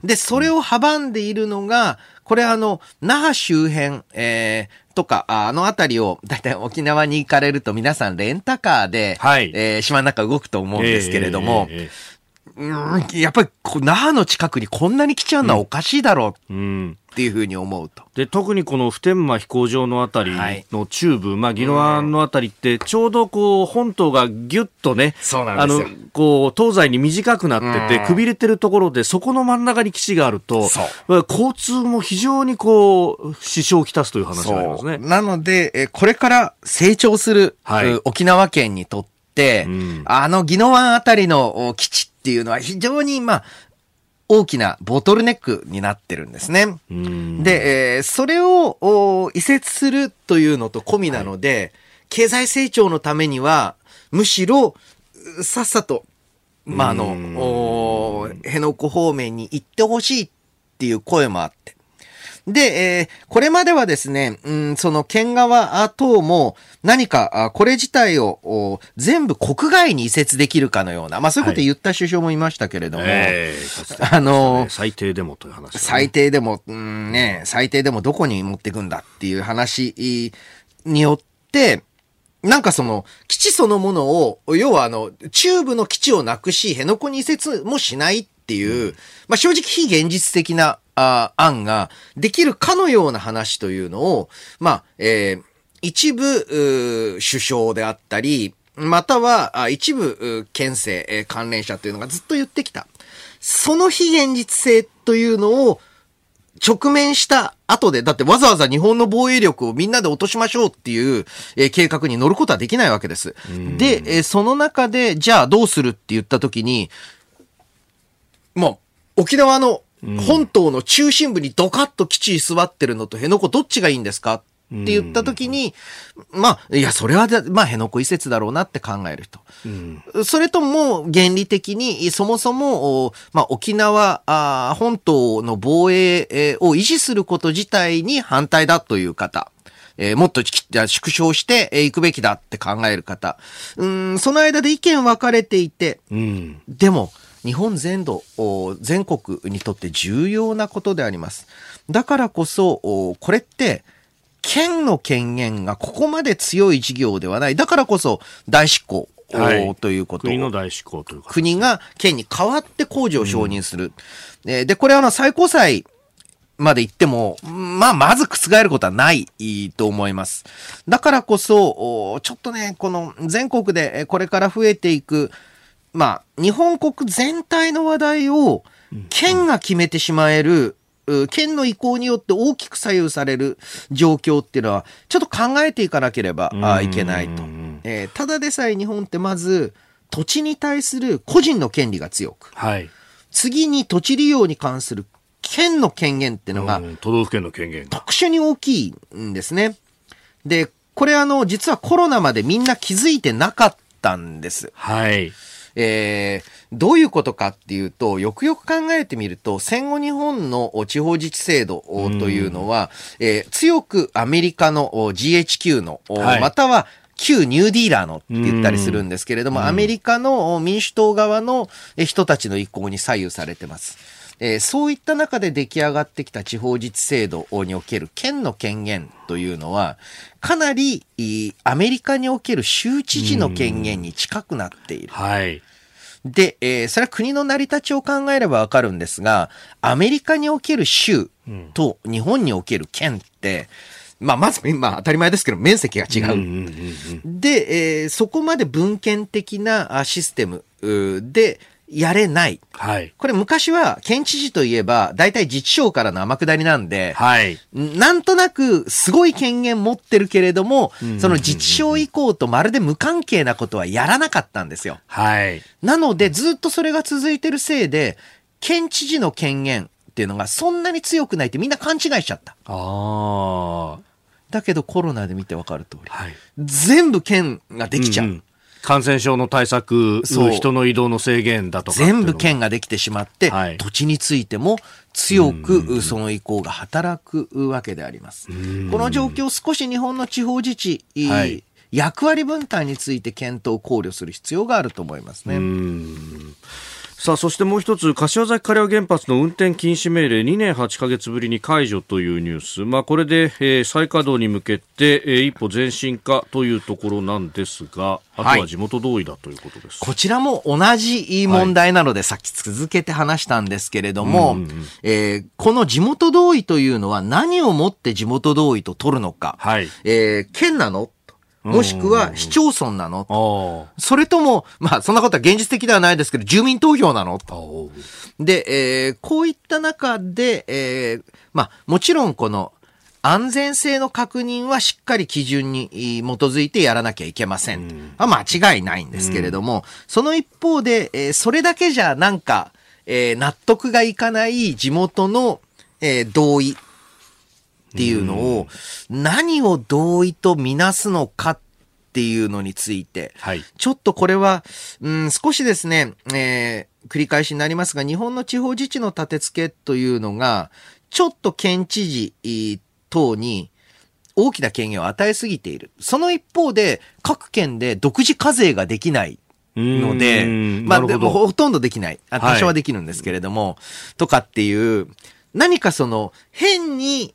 で、それを阻んでいるのが、これあの、那覇周辺、えー、とか、あの辺りを、だいたい沖縄に行かれると皆さんレンタカーで、はい、えー、島の中動くと思うんですけれども、えーえーうん、やっぱり那覇の近くにこんなに来ちゃうのはおかしいだろうっていうふうに思うと。で特にこの普天間飛行場のあたりの中部、はい、まあ、宜野湾のあたりって、ちょうどこう本島がぎゅっとね、あのこう東西に短くなってて、くびれてるところで、そこの真ん中に基地があると、交通も非常にこう支障をきたすという話がありますね。なので、これから成長する、はい、沖縄県にとって、うん、あの宜野湾あたりの基地っていうのは非常に、まあ、大きなボトルネックになってるんですね。で、えー、それを移設するというのと込みなので、はい、経済成長のためには、むしろ、さっさと、まあ、あの、辺野古方面に行ってほしいっていう声もあって。で、えーこれまではですね、うん、その県側等も何か、あこれ自体をお全部国外に移設できるかのような、まあそういうことを言った首相もいましたけれども、ええかつてあのー最低でもという話。がね、最低でも、うんね、最低でもどこに持っていくんだっていう話によって、なんかその、基地そのものを、要はあの、中部の基地をなくし、辺野古に移設もしないっていう、まあ正直非現実的なあ案ができるかのような話というのを、まあ、えー一部、首相であったり、または、あ一部、う県政、えー関連者というのがずっと言ってきた。その非現実性というのを直面した後で、だってわざわざ日本の防衛力をみんなで落としましょうっていう、えー計画に乗ることはできないわけです。で、えーその中で、じゃあどうするって言った時に、もう、沖縄の本島の中心部にドカッと基地に座ってるのと辺野古どっちがいいんですか？って言った時に、まあ、いや、それはだ、まあ、辺野古移設だろうなって考えると。それとも原理的に、そもそも、おまあ、沖縄あー本島の防衛えーを維持すること自体に反対だという方。えーもっとき縮小してえーいくべきだって考える方。うーん、その間で意見分かれていて、うん。でも、日本全土、お全国にとって重要なことであります。だからこそ、おこれって、県の権限がここまで強い事業ではない。だからこそ、大執行、おはいということを国の大執行というか。国が県に代わって工事を承認する。えーで、これはあの最高裁まで行っても、まあ、まず覆ることはないと思います。だからこそ、おちょっとね、この全国でえーこれから増えていく、まあ、日本国全体の話題を県が決めてしまえる、う県の意向によって大きく左右される状況っていうのは、ちょっと考えていかなければあいけないと。えーただでさえ日本ってまず、土地に対する個人の権利が強く、はい。次に土地利用に関する県の権限っていうのがうん都道府県の権限が。特殊に大きいんですね。で、これあの、実はコロナまでみんな気づいてなかったんです。はい。えーどういうことかっていうと、よくよく考えてみると、戦後日本の地方自治制度というのは、えー強くアメリカのお GHQ の、おはい。または旧ニューディーラーのって言ったりするんですけれども、アメリカのお民主党側のえ人たちの意向に左右されてます。えーそういった中で出来上がってきた地方自治制度における県の権限というのは、かなりアメリカにおける州知事の権限に近くなっている。はい。で、えーそれは国の成り立ちを考えればわかるんですが、アメリカにおける州と日本における県って、まあ、まず、まあ、当たり前ですけど、面積が違う。で、えーそこまで文献的なあシステムでやれない。はい。これ昔は県知事といえば、大体自治省からの天下りなんで、はい。なんとなくすごい権限持ってるけれども、その自治省以降とまるで無関係なことはやらなかったんですよ。はい。なので、ずっとそれが続いてるせいで、県知事の権限っていうのがそんなに強くないってみんな勘違いしちゃった。ああ。だけどコロナで見てわかる通り、はい。全部県ができちゃう。んん感染症の対策、そう人の移動の制限だとか。全部県ができてしまって、はい土地についても強くその意向が働くわけであります。この状況、少し日本の地方自治、はい役割分担について検討を考慮する必要があると思いますね。さあ、そしてもう一つ、柏崎刈羽原発の運転禁止命令2年8ヶ月ぶりに解除というニュース。まあ、これで、えー再稼働に向けて、えー一歩前進かというところなんですが、あとははい地元同意だということです。こちらも同じ問題なので、さっき続けて話したんですけれども、えーこの地元同意というのは何をもって地元同意と取るのか、はい。えー県なの？もしくは市町村なの？あそれとも、まあそんなことは現実的ではないですけど、住民投票なの？あ。おで、えーこういった中で、えーまあもちろんこの安全性の確認はしっかり基準にえー基づいてやらなきゃいけません。まあ間違いないんですけれども、その一方で、えーそれだけじゃなんか、えー納得がいかない地元の、えー同意っていうのを、何を同意とみなすのかっていうのについて、はい。ちょっとこれは、うん、少しですね、えー繰り返しになりますが、日本の地方自治の立て付けというのが、ちょっと県知事等に大きな権限を与えすぎている。その一方で、各県で独自課税ができないので、まあ、でもほとんどできない。あ多少はできるんですけれども、とかっていう、何かその、変に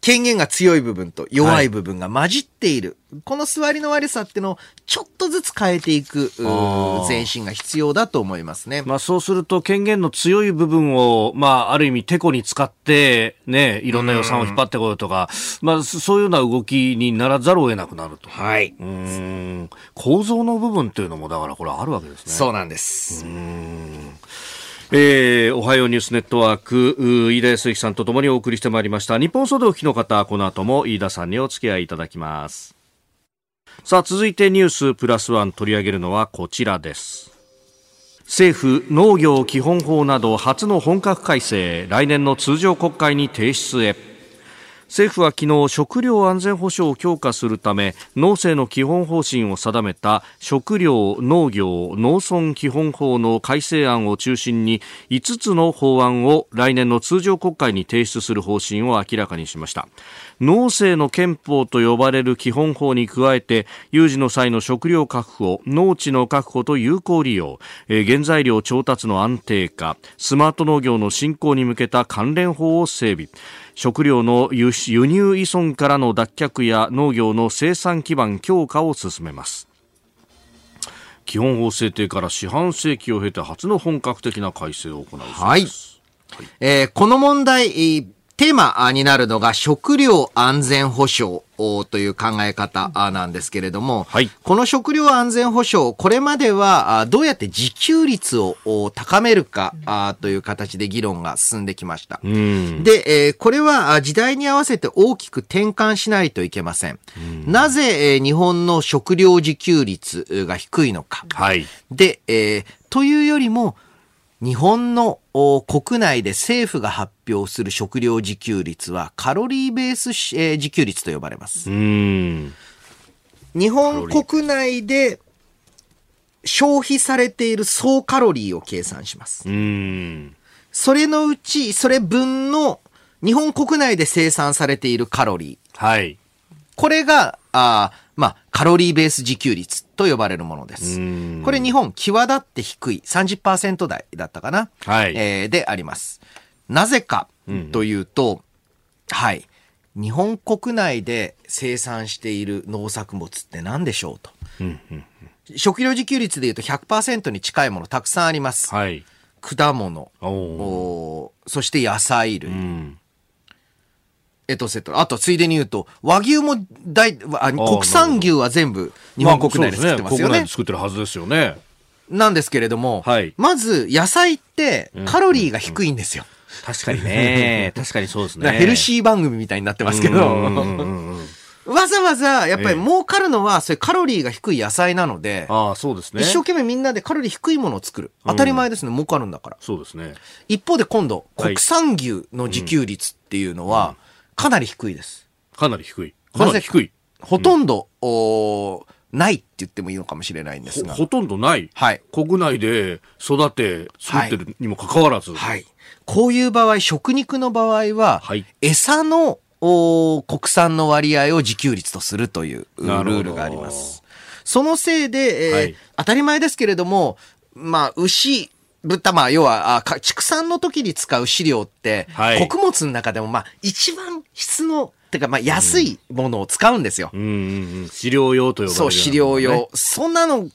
権限が強い部分と弱い部分が混じっている。はい、この座りの悪さってのをちょっとずつ変えていく前進が必要だと思いますね。まあそうすると権限の強い部分を、まあある意味テコに使って、ね、いろんな予算を引っ張ってこようとか、まあそういうような動きにならざるを得なくなると。はい。うん。構造の部分っていうのもだからこれあるわけですね。そうなんです。うん。えー、おはようニュースネットワーク、飯田康之さんとともにお送りしてまいりました。日本総動機の方、この後も飯田さんにお付き合いいただきます。さあ、続いてニュースプラスワン取り上げるのはこちらです。政府農業基本法など初の本格改正、来年の通常国会に提出へ。政府は昨日食料安全保障を強化するため農政の基本方針を定めた食料農業農村基本法の改正案を中心に5つの法案を来年の通常国会に提出する方針を明らかにしました。農政の憲法と呼ばれる基本法に加えて有事の際の食料確保農地の確保と有効利用原材料調達の安定化スマート農業の振興に向けた関連法を整備。食料の輸入依存からの脱却や農業の生産基盤強化を進めます。基本法制定から四半世紀を経て初の本格的な改正を行うそうです、はい。はい、えー、この問題テーマになるのが食料安全保障という考え方なんですけれども、はい、この食料安全保障、これまではどうやって自給率を高めるかという形で議論が進んできました。で、これは時代に合わせて大きく転換しないといけません。なぜ日本の食料自給率が低いのか。はい、で、というよりも、日本の国内で政府が発表する食料自給率はカロリーベース、えー、自給率と呼ばれます。日本国内で消費されている総カロリーを計算します。それのうち、それ分の日本国内で生産されているカロリー。はい。これが、あまあ、カロリーベース自給率と呼ばれるものです。これ日本、際立って低い30%台だったかな、はい。えー、であります。なぜかというと、うん、はい。日本国内で生産している農作物って何でしょうと。うんうんうん、食料自給率でいうと100%に近いものたくさんあります。はい、果物。お、そして野菜類、うんエトセトラ。あと、ついでに言うと、和牛も大、あ国産牛は全部日本国内で作ってますよね。まあ、ね国内で作ってるはずですよね。なんですけれども、はい、まず、野菜ってカロリーが低いんですよ。うんうん、確かにね。確かにそうですね。ヘルシー番組みたいになってますけど。わざわざ、やっぱり儲かるのは、それカロリーが低い野菜なので、ああ、そうですね。一生懸命みんなでカロリー低いものを作る。当たり前ですね、儲かるんだから。そうですね。一方で今度、国産牛の自給率っていうのは、かなり低いです。かなり低い。かなり低い。ほとんど、うん、おないって言ってもいいのかもしれないんですが。ほとんどない。はい。国内で育て、作ってるにもかかわらず。はい。こういう場合、食肉の場合は、はい、餌のお国産の割合を自給率とするというルールがあります。そのせいで、えーはい、当たり前ですけれども、まあ、牛、豚、まあ、要は、畜産の時に使う飼料って、はい、穀物の中でも、まあ、一番質の、てか、まあ、安いものを使うんですよ。うん、うんうん。飼料用と呼ばれる、ね、そう、飼料用。そんなの、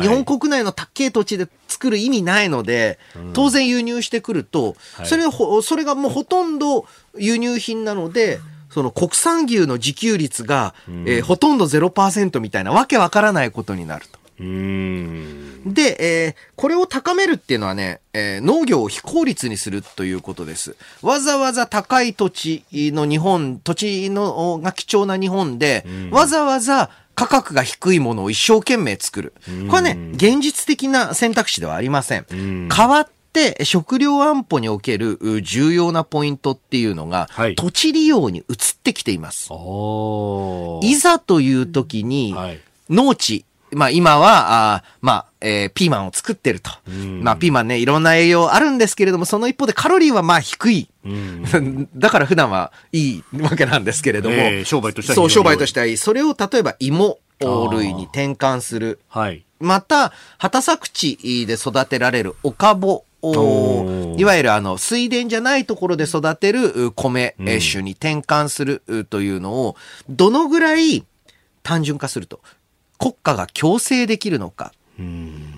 日本国内の高い土地で作る意味ないので、当然輸入してくると、それ、それがもうほとんど輸入品なので、その国産牛の自給率が、えー、ほとんど0%みたいなわけわからないことになると。で、えー、これを高めるっていうのはね、えー、農業を非効率にするということです。わざわざ高い土地の日本、土地のが貴重な日本で、わざわざ価格が低いものを一生懸命作る。これはね、現実的な選択肢ではありません。代わって食料安保における重要なポイントっていうのが、はい、土地利用に移ってきています。いざという時に、はい、農地、まあ今は、あまあ、えー、ピーマンを作ってると。まあピーマンね、いろんな栄養あるんですけれども、その一方でカロリーはまあ低い。だから普段はいいわけなんですけれども。えー商売としてはそう、商売としてはいい。それを例えば芋類に転換する。はい。また、畑作地で育てられるおかぼ。いわゆるあの水田じゃないところで育てるう米種に転換するうというのをどのぐらい単純化すると国家が強制できるのか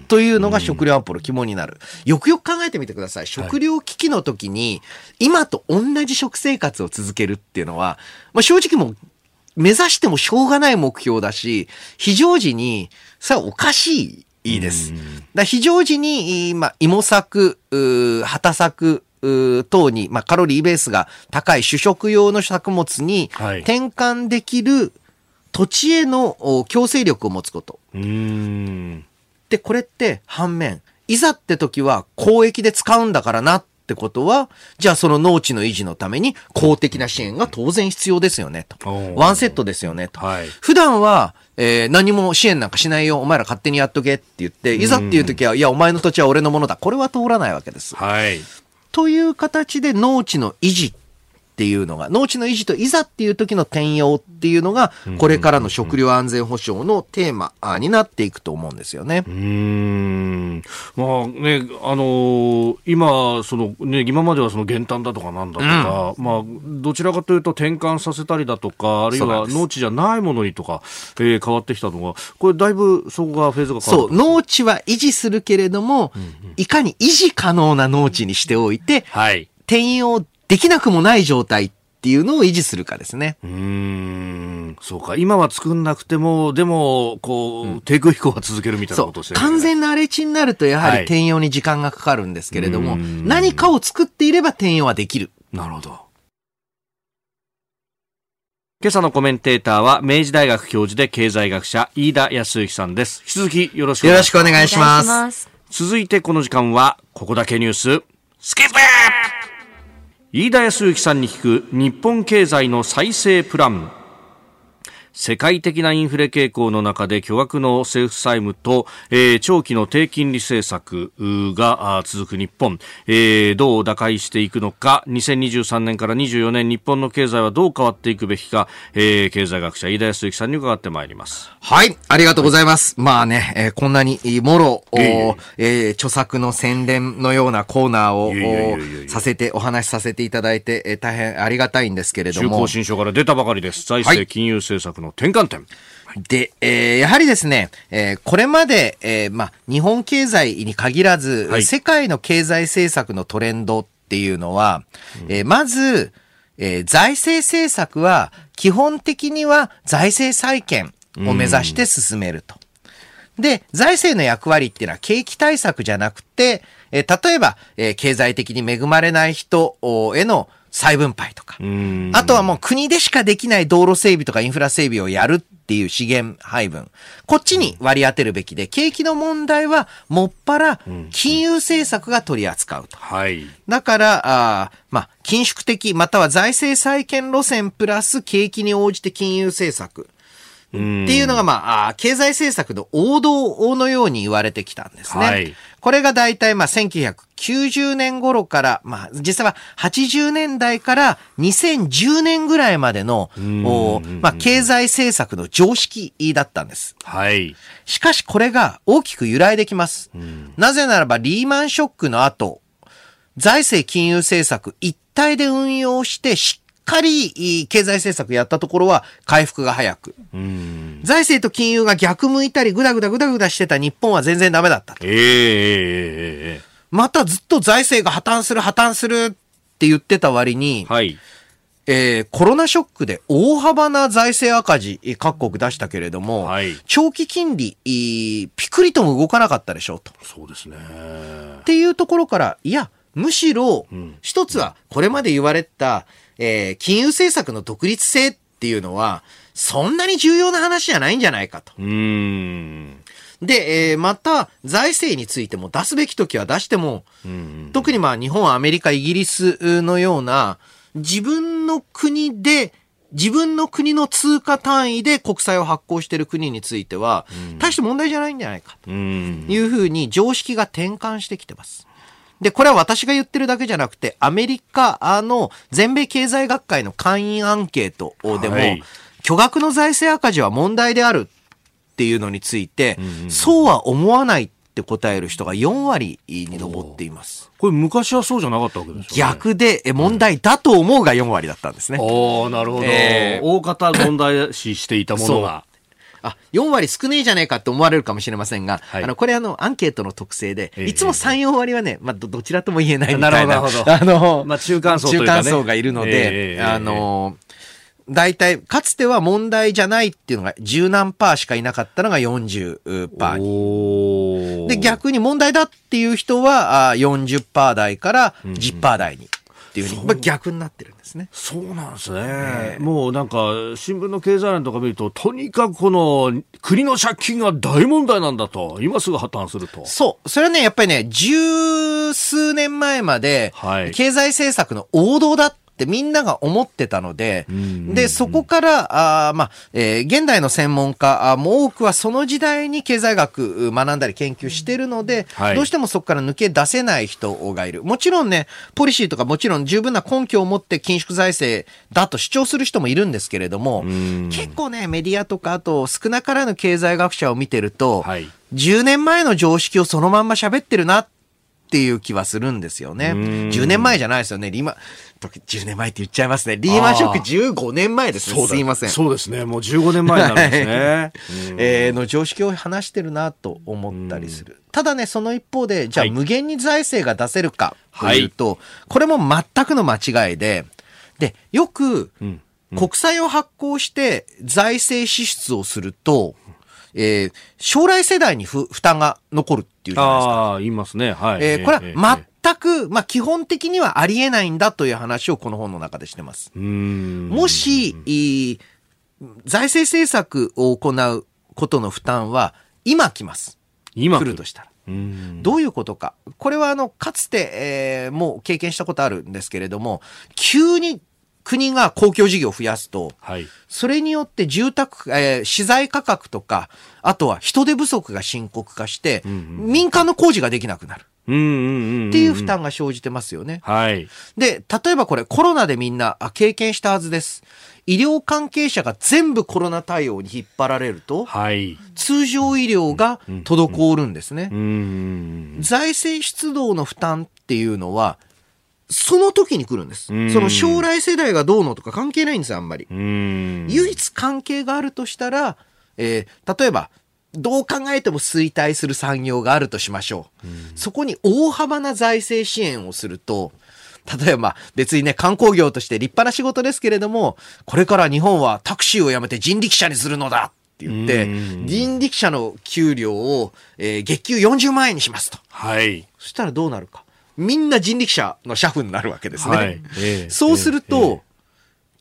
というのが食料安保の肝になる。よくよく考えてみてください。食料危機の時に、今と同じ食生活を続けるっていうのは、まあ、正直もう、目指してもしょうがない目標だし、非常時に、それはおかしいです。だ非常時に、まあ、芋作、うー畑作、等に、まあ、カロリーベースが高い主食用の作物にはい転換できる土地へのお強制力を持つこと。で、これって反面、いざって時は公益で使うんだからなってことは、じゃあその農地の維持のために公的な支援が当然必要ですよねと。ワンセットですよねと。はい普段は、えー何も支援なんかしないよ、お前ら勝手にやっとけって言って、いざっていう時は、いや、お前の土地は俺のものだ。これは通らないわけです。はい。という形で農地の維持っていうのが、農地の維持といざっていう時の転用っていうのが、これからの食料安全保障のテーマあになっていくと思うんですよね。うーん。まあね、あのー今、そのね、今まではその減反だとかなんだとか、まあ、どちらかというと転換させたりだとか、あるいは農地じゃないものにとか、えー変わってきたのが、これだいぶそこがフェーズが変わそう、る。農地は維持するけれども、いかに維持可能な農地にしておいて、はい。転用できなくもない状態っていうのを維持するかですね。うーん。そうか。今は作んなくても、でも、こう、低空飛行は続けるみたいなことをしてるね完全な荒れ地になるとやははいり転用に時間がかかるんですけれども、うん何かを作っていれば転用はできる。なるほど。今朝のコメンテーターは、明治大学教授で経済学者、飯田康之さんです。引き続きよろしくお願いします。よろしくお願いします。す。続いてこの時間は、ここだけニュース、スキップ飯田康之さんに聞く日本経済の再生プラン。世界的なインフレ傾向の中で巨額の政府債務と、えー長期の低金利政策が続く日本、えーどう打開していくのか2023年から24年日本の経済はどう変わっていくべきか、えー経済学者飯田康之さんに伺ってまいります。はい、ありがとうございます。まあね、えーこんなに、えーもろ、えいええー著作の宣伝のようなコーナーをさせて、お話しさせていただいて、えー大変ありがたいんですけれども中高。新書から出たばかりです。財はい政金融政策の転換点。で、えーやはりですね、えーこれまで、えーまあ、日本経済に限らず、はい世界の経済政策のトレンドっていうのは、えーまず、えー財政政策は基本的には財政再建を目指して進めると。で、財政の役割っていうのは景気対策じゃなくて、えー例えば、えー経済的に恵まれない人おへの再分配とか、うんあとはもう国でしかできない道路整備とかインフラ整備をやるっていう資源配分。こっちに割り当てるべきで、景気の問題はもっぱら金融政策が取り扱うと。はい。だから、あーまあ、緊縮的、または財政再建路線プラス景気に応じて金融政策。っていうのが、まあ経済政策の王道のように言われてきたんですね。はいこれが大体、まあ、1990年頃から、まあ、実際は80年代から2010年ぐらいまでの、おまあ、経済政策の常識だったんです。はい。しかしこれが大きく揺らいできます。なぜならばリーマンショックの後、財政金融政策一体で運用してしっかり経済政策やったところは回復が早く。財政と金融が逆向いたりぐだぐだぐだぐだしてた日本は全然ダメだったと。えええまたずっと財政が破綻する破綻するって言ってた割に、はい。えーコロナショックで大幅な財政赤字、えー各国出したけれども、はい長期金利、ピクリとも動かなかったでしょうと。そうですね。っていうところから、いや、むしろ、一つは、これまで言われた、えー金融政策の独立性っていうのは、そんなに重要な話じゃないんじゃないかと。で、えーまた、財政についても出すべき時は出しても、特にまあ日本、アメリカ、イギリスのような、自分の国で自分の国の通貨単位で国債を発行している国については、大して問題じゃないんじゃないかとうん。いうふうに常識が転換してきてます。で、これは私が言ってるだけじゃなくて、アメリカの全米経済学会の会員アンケートでも、はい。巨額の財政赤字は問題であるっていうのについて、そうは思わないって答える人が4割に上っています。これ昔はそうじゃなかったわけでしょ、ね、逆でえ問題だと思うが4割だったんですね。おおなるほど、えー。大方問題視していたものが。あ、4割少ねえじゃねえかって思われるかもしれませんが、はいあの、これあの、アンケートの特性で、ええいつも3、4割はね、まあ、ど、どちらとも言えないみたいな。なるほど あの、まあ中間層ね中間層がいるのええで、ええあの、大体、かつては問題じゃないっていうのが、十何パーしかいなかったのが40パーに。で、逆に問題だっていう人は、あ40パー台から10パー台に。っていうふうに、まあ、逆になってるんですね。そうなんですね、もうなんか新聞の経済欄とか見るととにかくこの国の借金が大問題なんだと今すぐ破綻すると。そう。それはね、やっぱりね、十数年前まではい、経済政策の王道だってみんなが思ってたのでん、で、そこから、あーまあ、えー現代の専門家も多くはその時代に経済学学んだり研究してるので、はい。どうしてもそこから抜け出せない人がいる。もちろんね、ポリシーとかもちろん十分な根拠を持って緊縮財政だと主張する人もいるんですけれども、結構ね、メディアとか、あと少なからぬ経済学者を見てると、はい。10年前の常識をそのまんま喋ってるなっていう気はするんですよね。10年前じゃないですよね。リーマン、僕10年前って言っちゃいますね。リーマンショック15年前ですね。そうだすいません。そうですねもう15年前になるんですね、えーの常識を話してるなと思ったりする。ただね、その一方で、じゃあはい無限に財政が出せるかというと、これも全くの間違いで、で、よくん国債を発行して財政支出をすると、えー将来世代に負負担が残るっていうじゃないですか。ああ言いますねはいえーこれえは全く、まあ、基本的にはありえないんだという話をこの本の中でしてます。もし、財政政策を行うことの負担は今来ます。今来るとしたら。うんどういうことか。これはあの、かつて、えーもう経験したことあるんですけれども、急に国が公共事業を増やすと、はい。それによって住宅、えー資材価格とか、あとは人手不足が深刻化して、民間の工事ができなくなる。うんうんうんんっていう負担が生じてますよね。はい。で、例えばこれコロナでみんなあ経験したはずです。医療関係者が全部コロナ対応に引っ張られると、はい。通常医療が滞るんですね。う。ん。財政出動の負担っていうのは、その時に来るんです。うんその将来世代がどうのとか関係ないんですよ、あんまり。うん唯一関係があるとしたら、えー例えば、どう考えても衰退する産業があるとしましょう。そこに大幅な財政支援をすると、例えば別にね、観光業として立派な仕事ですけれども、これから日本はタクシーをやめて人力車にするのだって言ってうん、人力車の給料を、えー月給40万円にしますと。はいそしたらどうなるか。みんな人力車の車夫になるわけですね。はい。ええ。そうすると、ええ。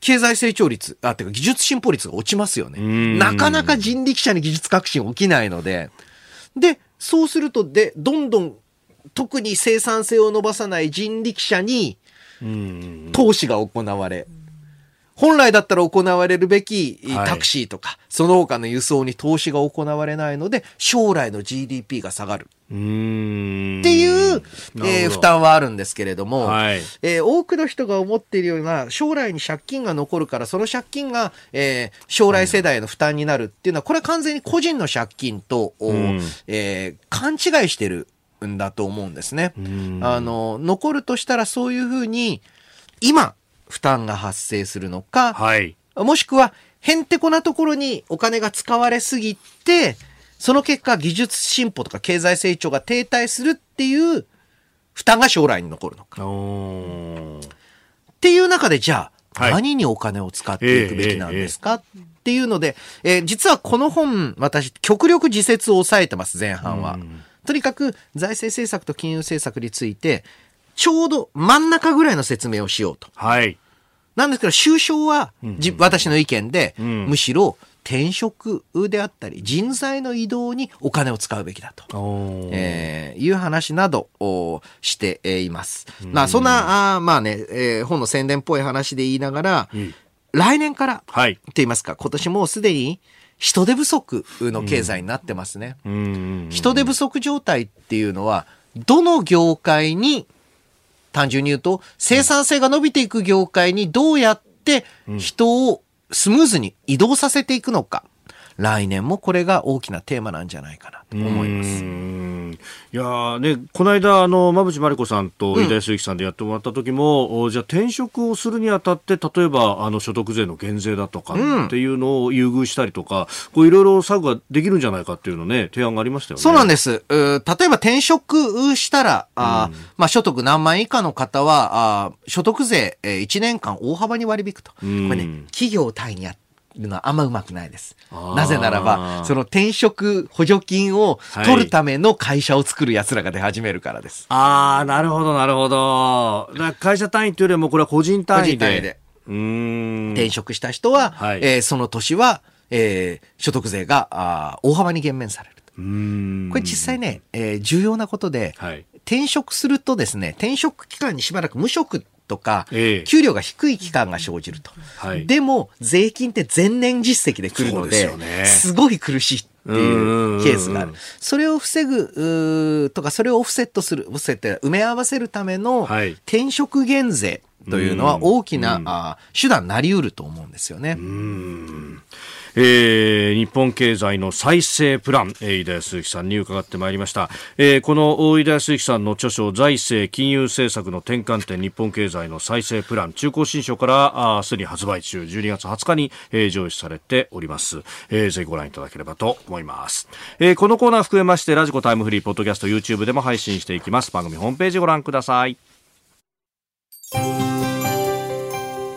経済成長率、あ、てか技術進歩率が落ちますよね。ん。なかなか人力車に技術革新起きないので、で、そうすると、で、どんどん、特に生産性を伸ばさない人力車にうん。投資が行われ、本来だったら行われるべきはい。タクシーとか、その他の輸送に投資が行われないので、将来の GDP が下がる。うん。っていう、えー負担はあるんですけれども、はい。えー多くの人が思っているような将来に借金が残るからその借金が、えー将来世代への負担になるっていうのはこれは完全に個人の借金と、えー勘違いしてるんだと思うんですね。ん。あの残るとしたらそういうふうに今負担が発生するのか、はい。もしくは、へんてこなところにお金が使われすぎて、その結果技術進歩とか経済成長が停滞するっていう負担が将来に残るのか。っていう中で、じゃあ、はい。何にお金を使っていくべきなんですか、っていうので、えー実はこの本、私、極力自説を抑えてます、前半は。とにかく、財政政策と金融政策について、ちょうど真ん中ぐらいの説明をしようと。はいなんですけど、終章は、じ私の意見で、んむしろ転職であったり、人材の移動にお金を使うべきだと。えーいう話などをしてえーいます。まあそんな、あーまあね、えー本の宣伝っぽい話で言いながら、ん来年から、はい。と言いますか、今年もうすでに人手不足の経済になってますね。うん。人手不足状態っていうのは、どの業界に、単純に言うと、生産性が伸びていく業界にどうやって人をスムーズに移動させていくのか。来年もこれが大きなテーマなんじゃないかなと思います。うんいやーね、この間、あの、馬淵真理子さんと飯田康之さんでやってもらった時も、おじゃあ転職をするにあたって、例えば、あの、所得税の減税だとかっていうのを優遇したりとか、こういろいろ策ができるんじゃないかっていうのね、提案がありましたよね。そうなんでです。うー例えば転職したら、あーまあ、所得何万円以下の方は、あー所得税、え1年間大幅に割り引くと。こんれね、企業単位にやるのはあんまうまくないです。なぜならば、その転職補助金を取るための会社を作る奴らが出始めるからです。ああ、なるほど、なるほど。会社単位というよりも、これは個人単位で。個人単位でうーん。転職した人は、はいえーその年は、えー所得税があー大幅に減免されると。うーんこれ実際ね、えー重要なことで、はい転職するとですね、転職期間にしばらく無職とか、ええ。給料が低い期間が生じると。はい。でも、税金って前年実績で来るので、ね。すごい苦しいっていうケースがある。それを防ぐとか、それをオフセットする、オフセット埋め合わせるためのはい。転職減税というのは大きな、うんあー手段になり得ると思うんですよね。えー日本経済の再生プラン、えー、飯田康之さんに伺ってまいりました、えーこの飯田康之さんの著書財政金融政策の転換点日本経済の再生プラン中高新書からあすでに発売中12月20日に、えー上映されております、えーぜひご覧いただければと思います、えーこのコーナー含めましてラジコタイムフリーポッドキャスト YouTube でも配信していきます。番組ホームページご覧ください。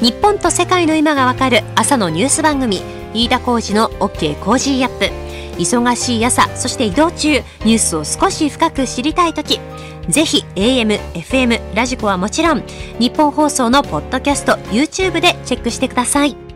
日本と世界の今がわかる朝のニュース番組飯田浩司の OK コージーアップ。忙しい朝そして移動中ニュースを少し深く知りたい時。ぜひ AM、FM、 radiko はもちろんニッポン放送のポッドキャスト YouTube でチェックしてください。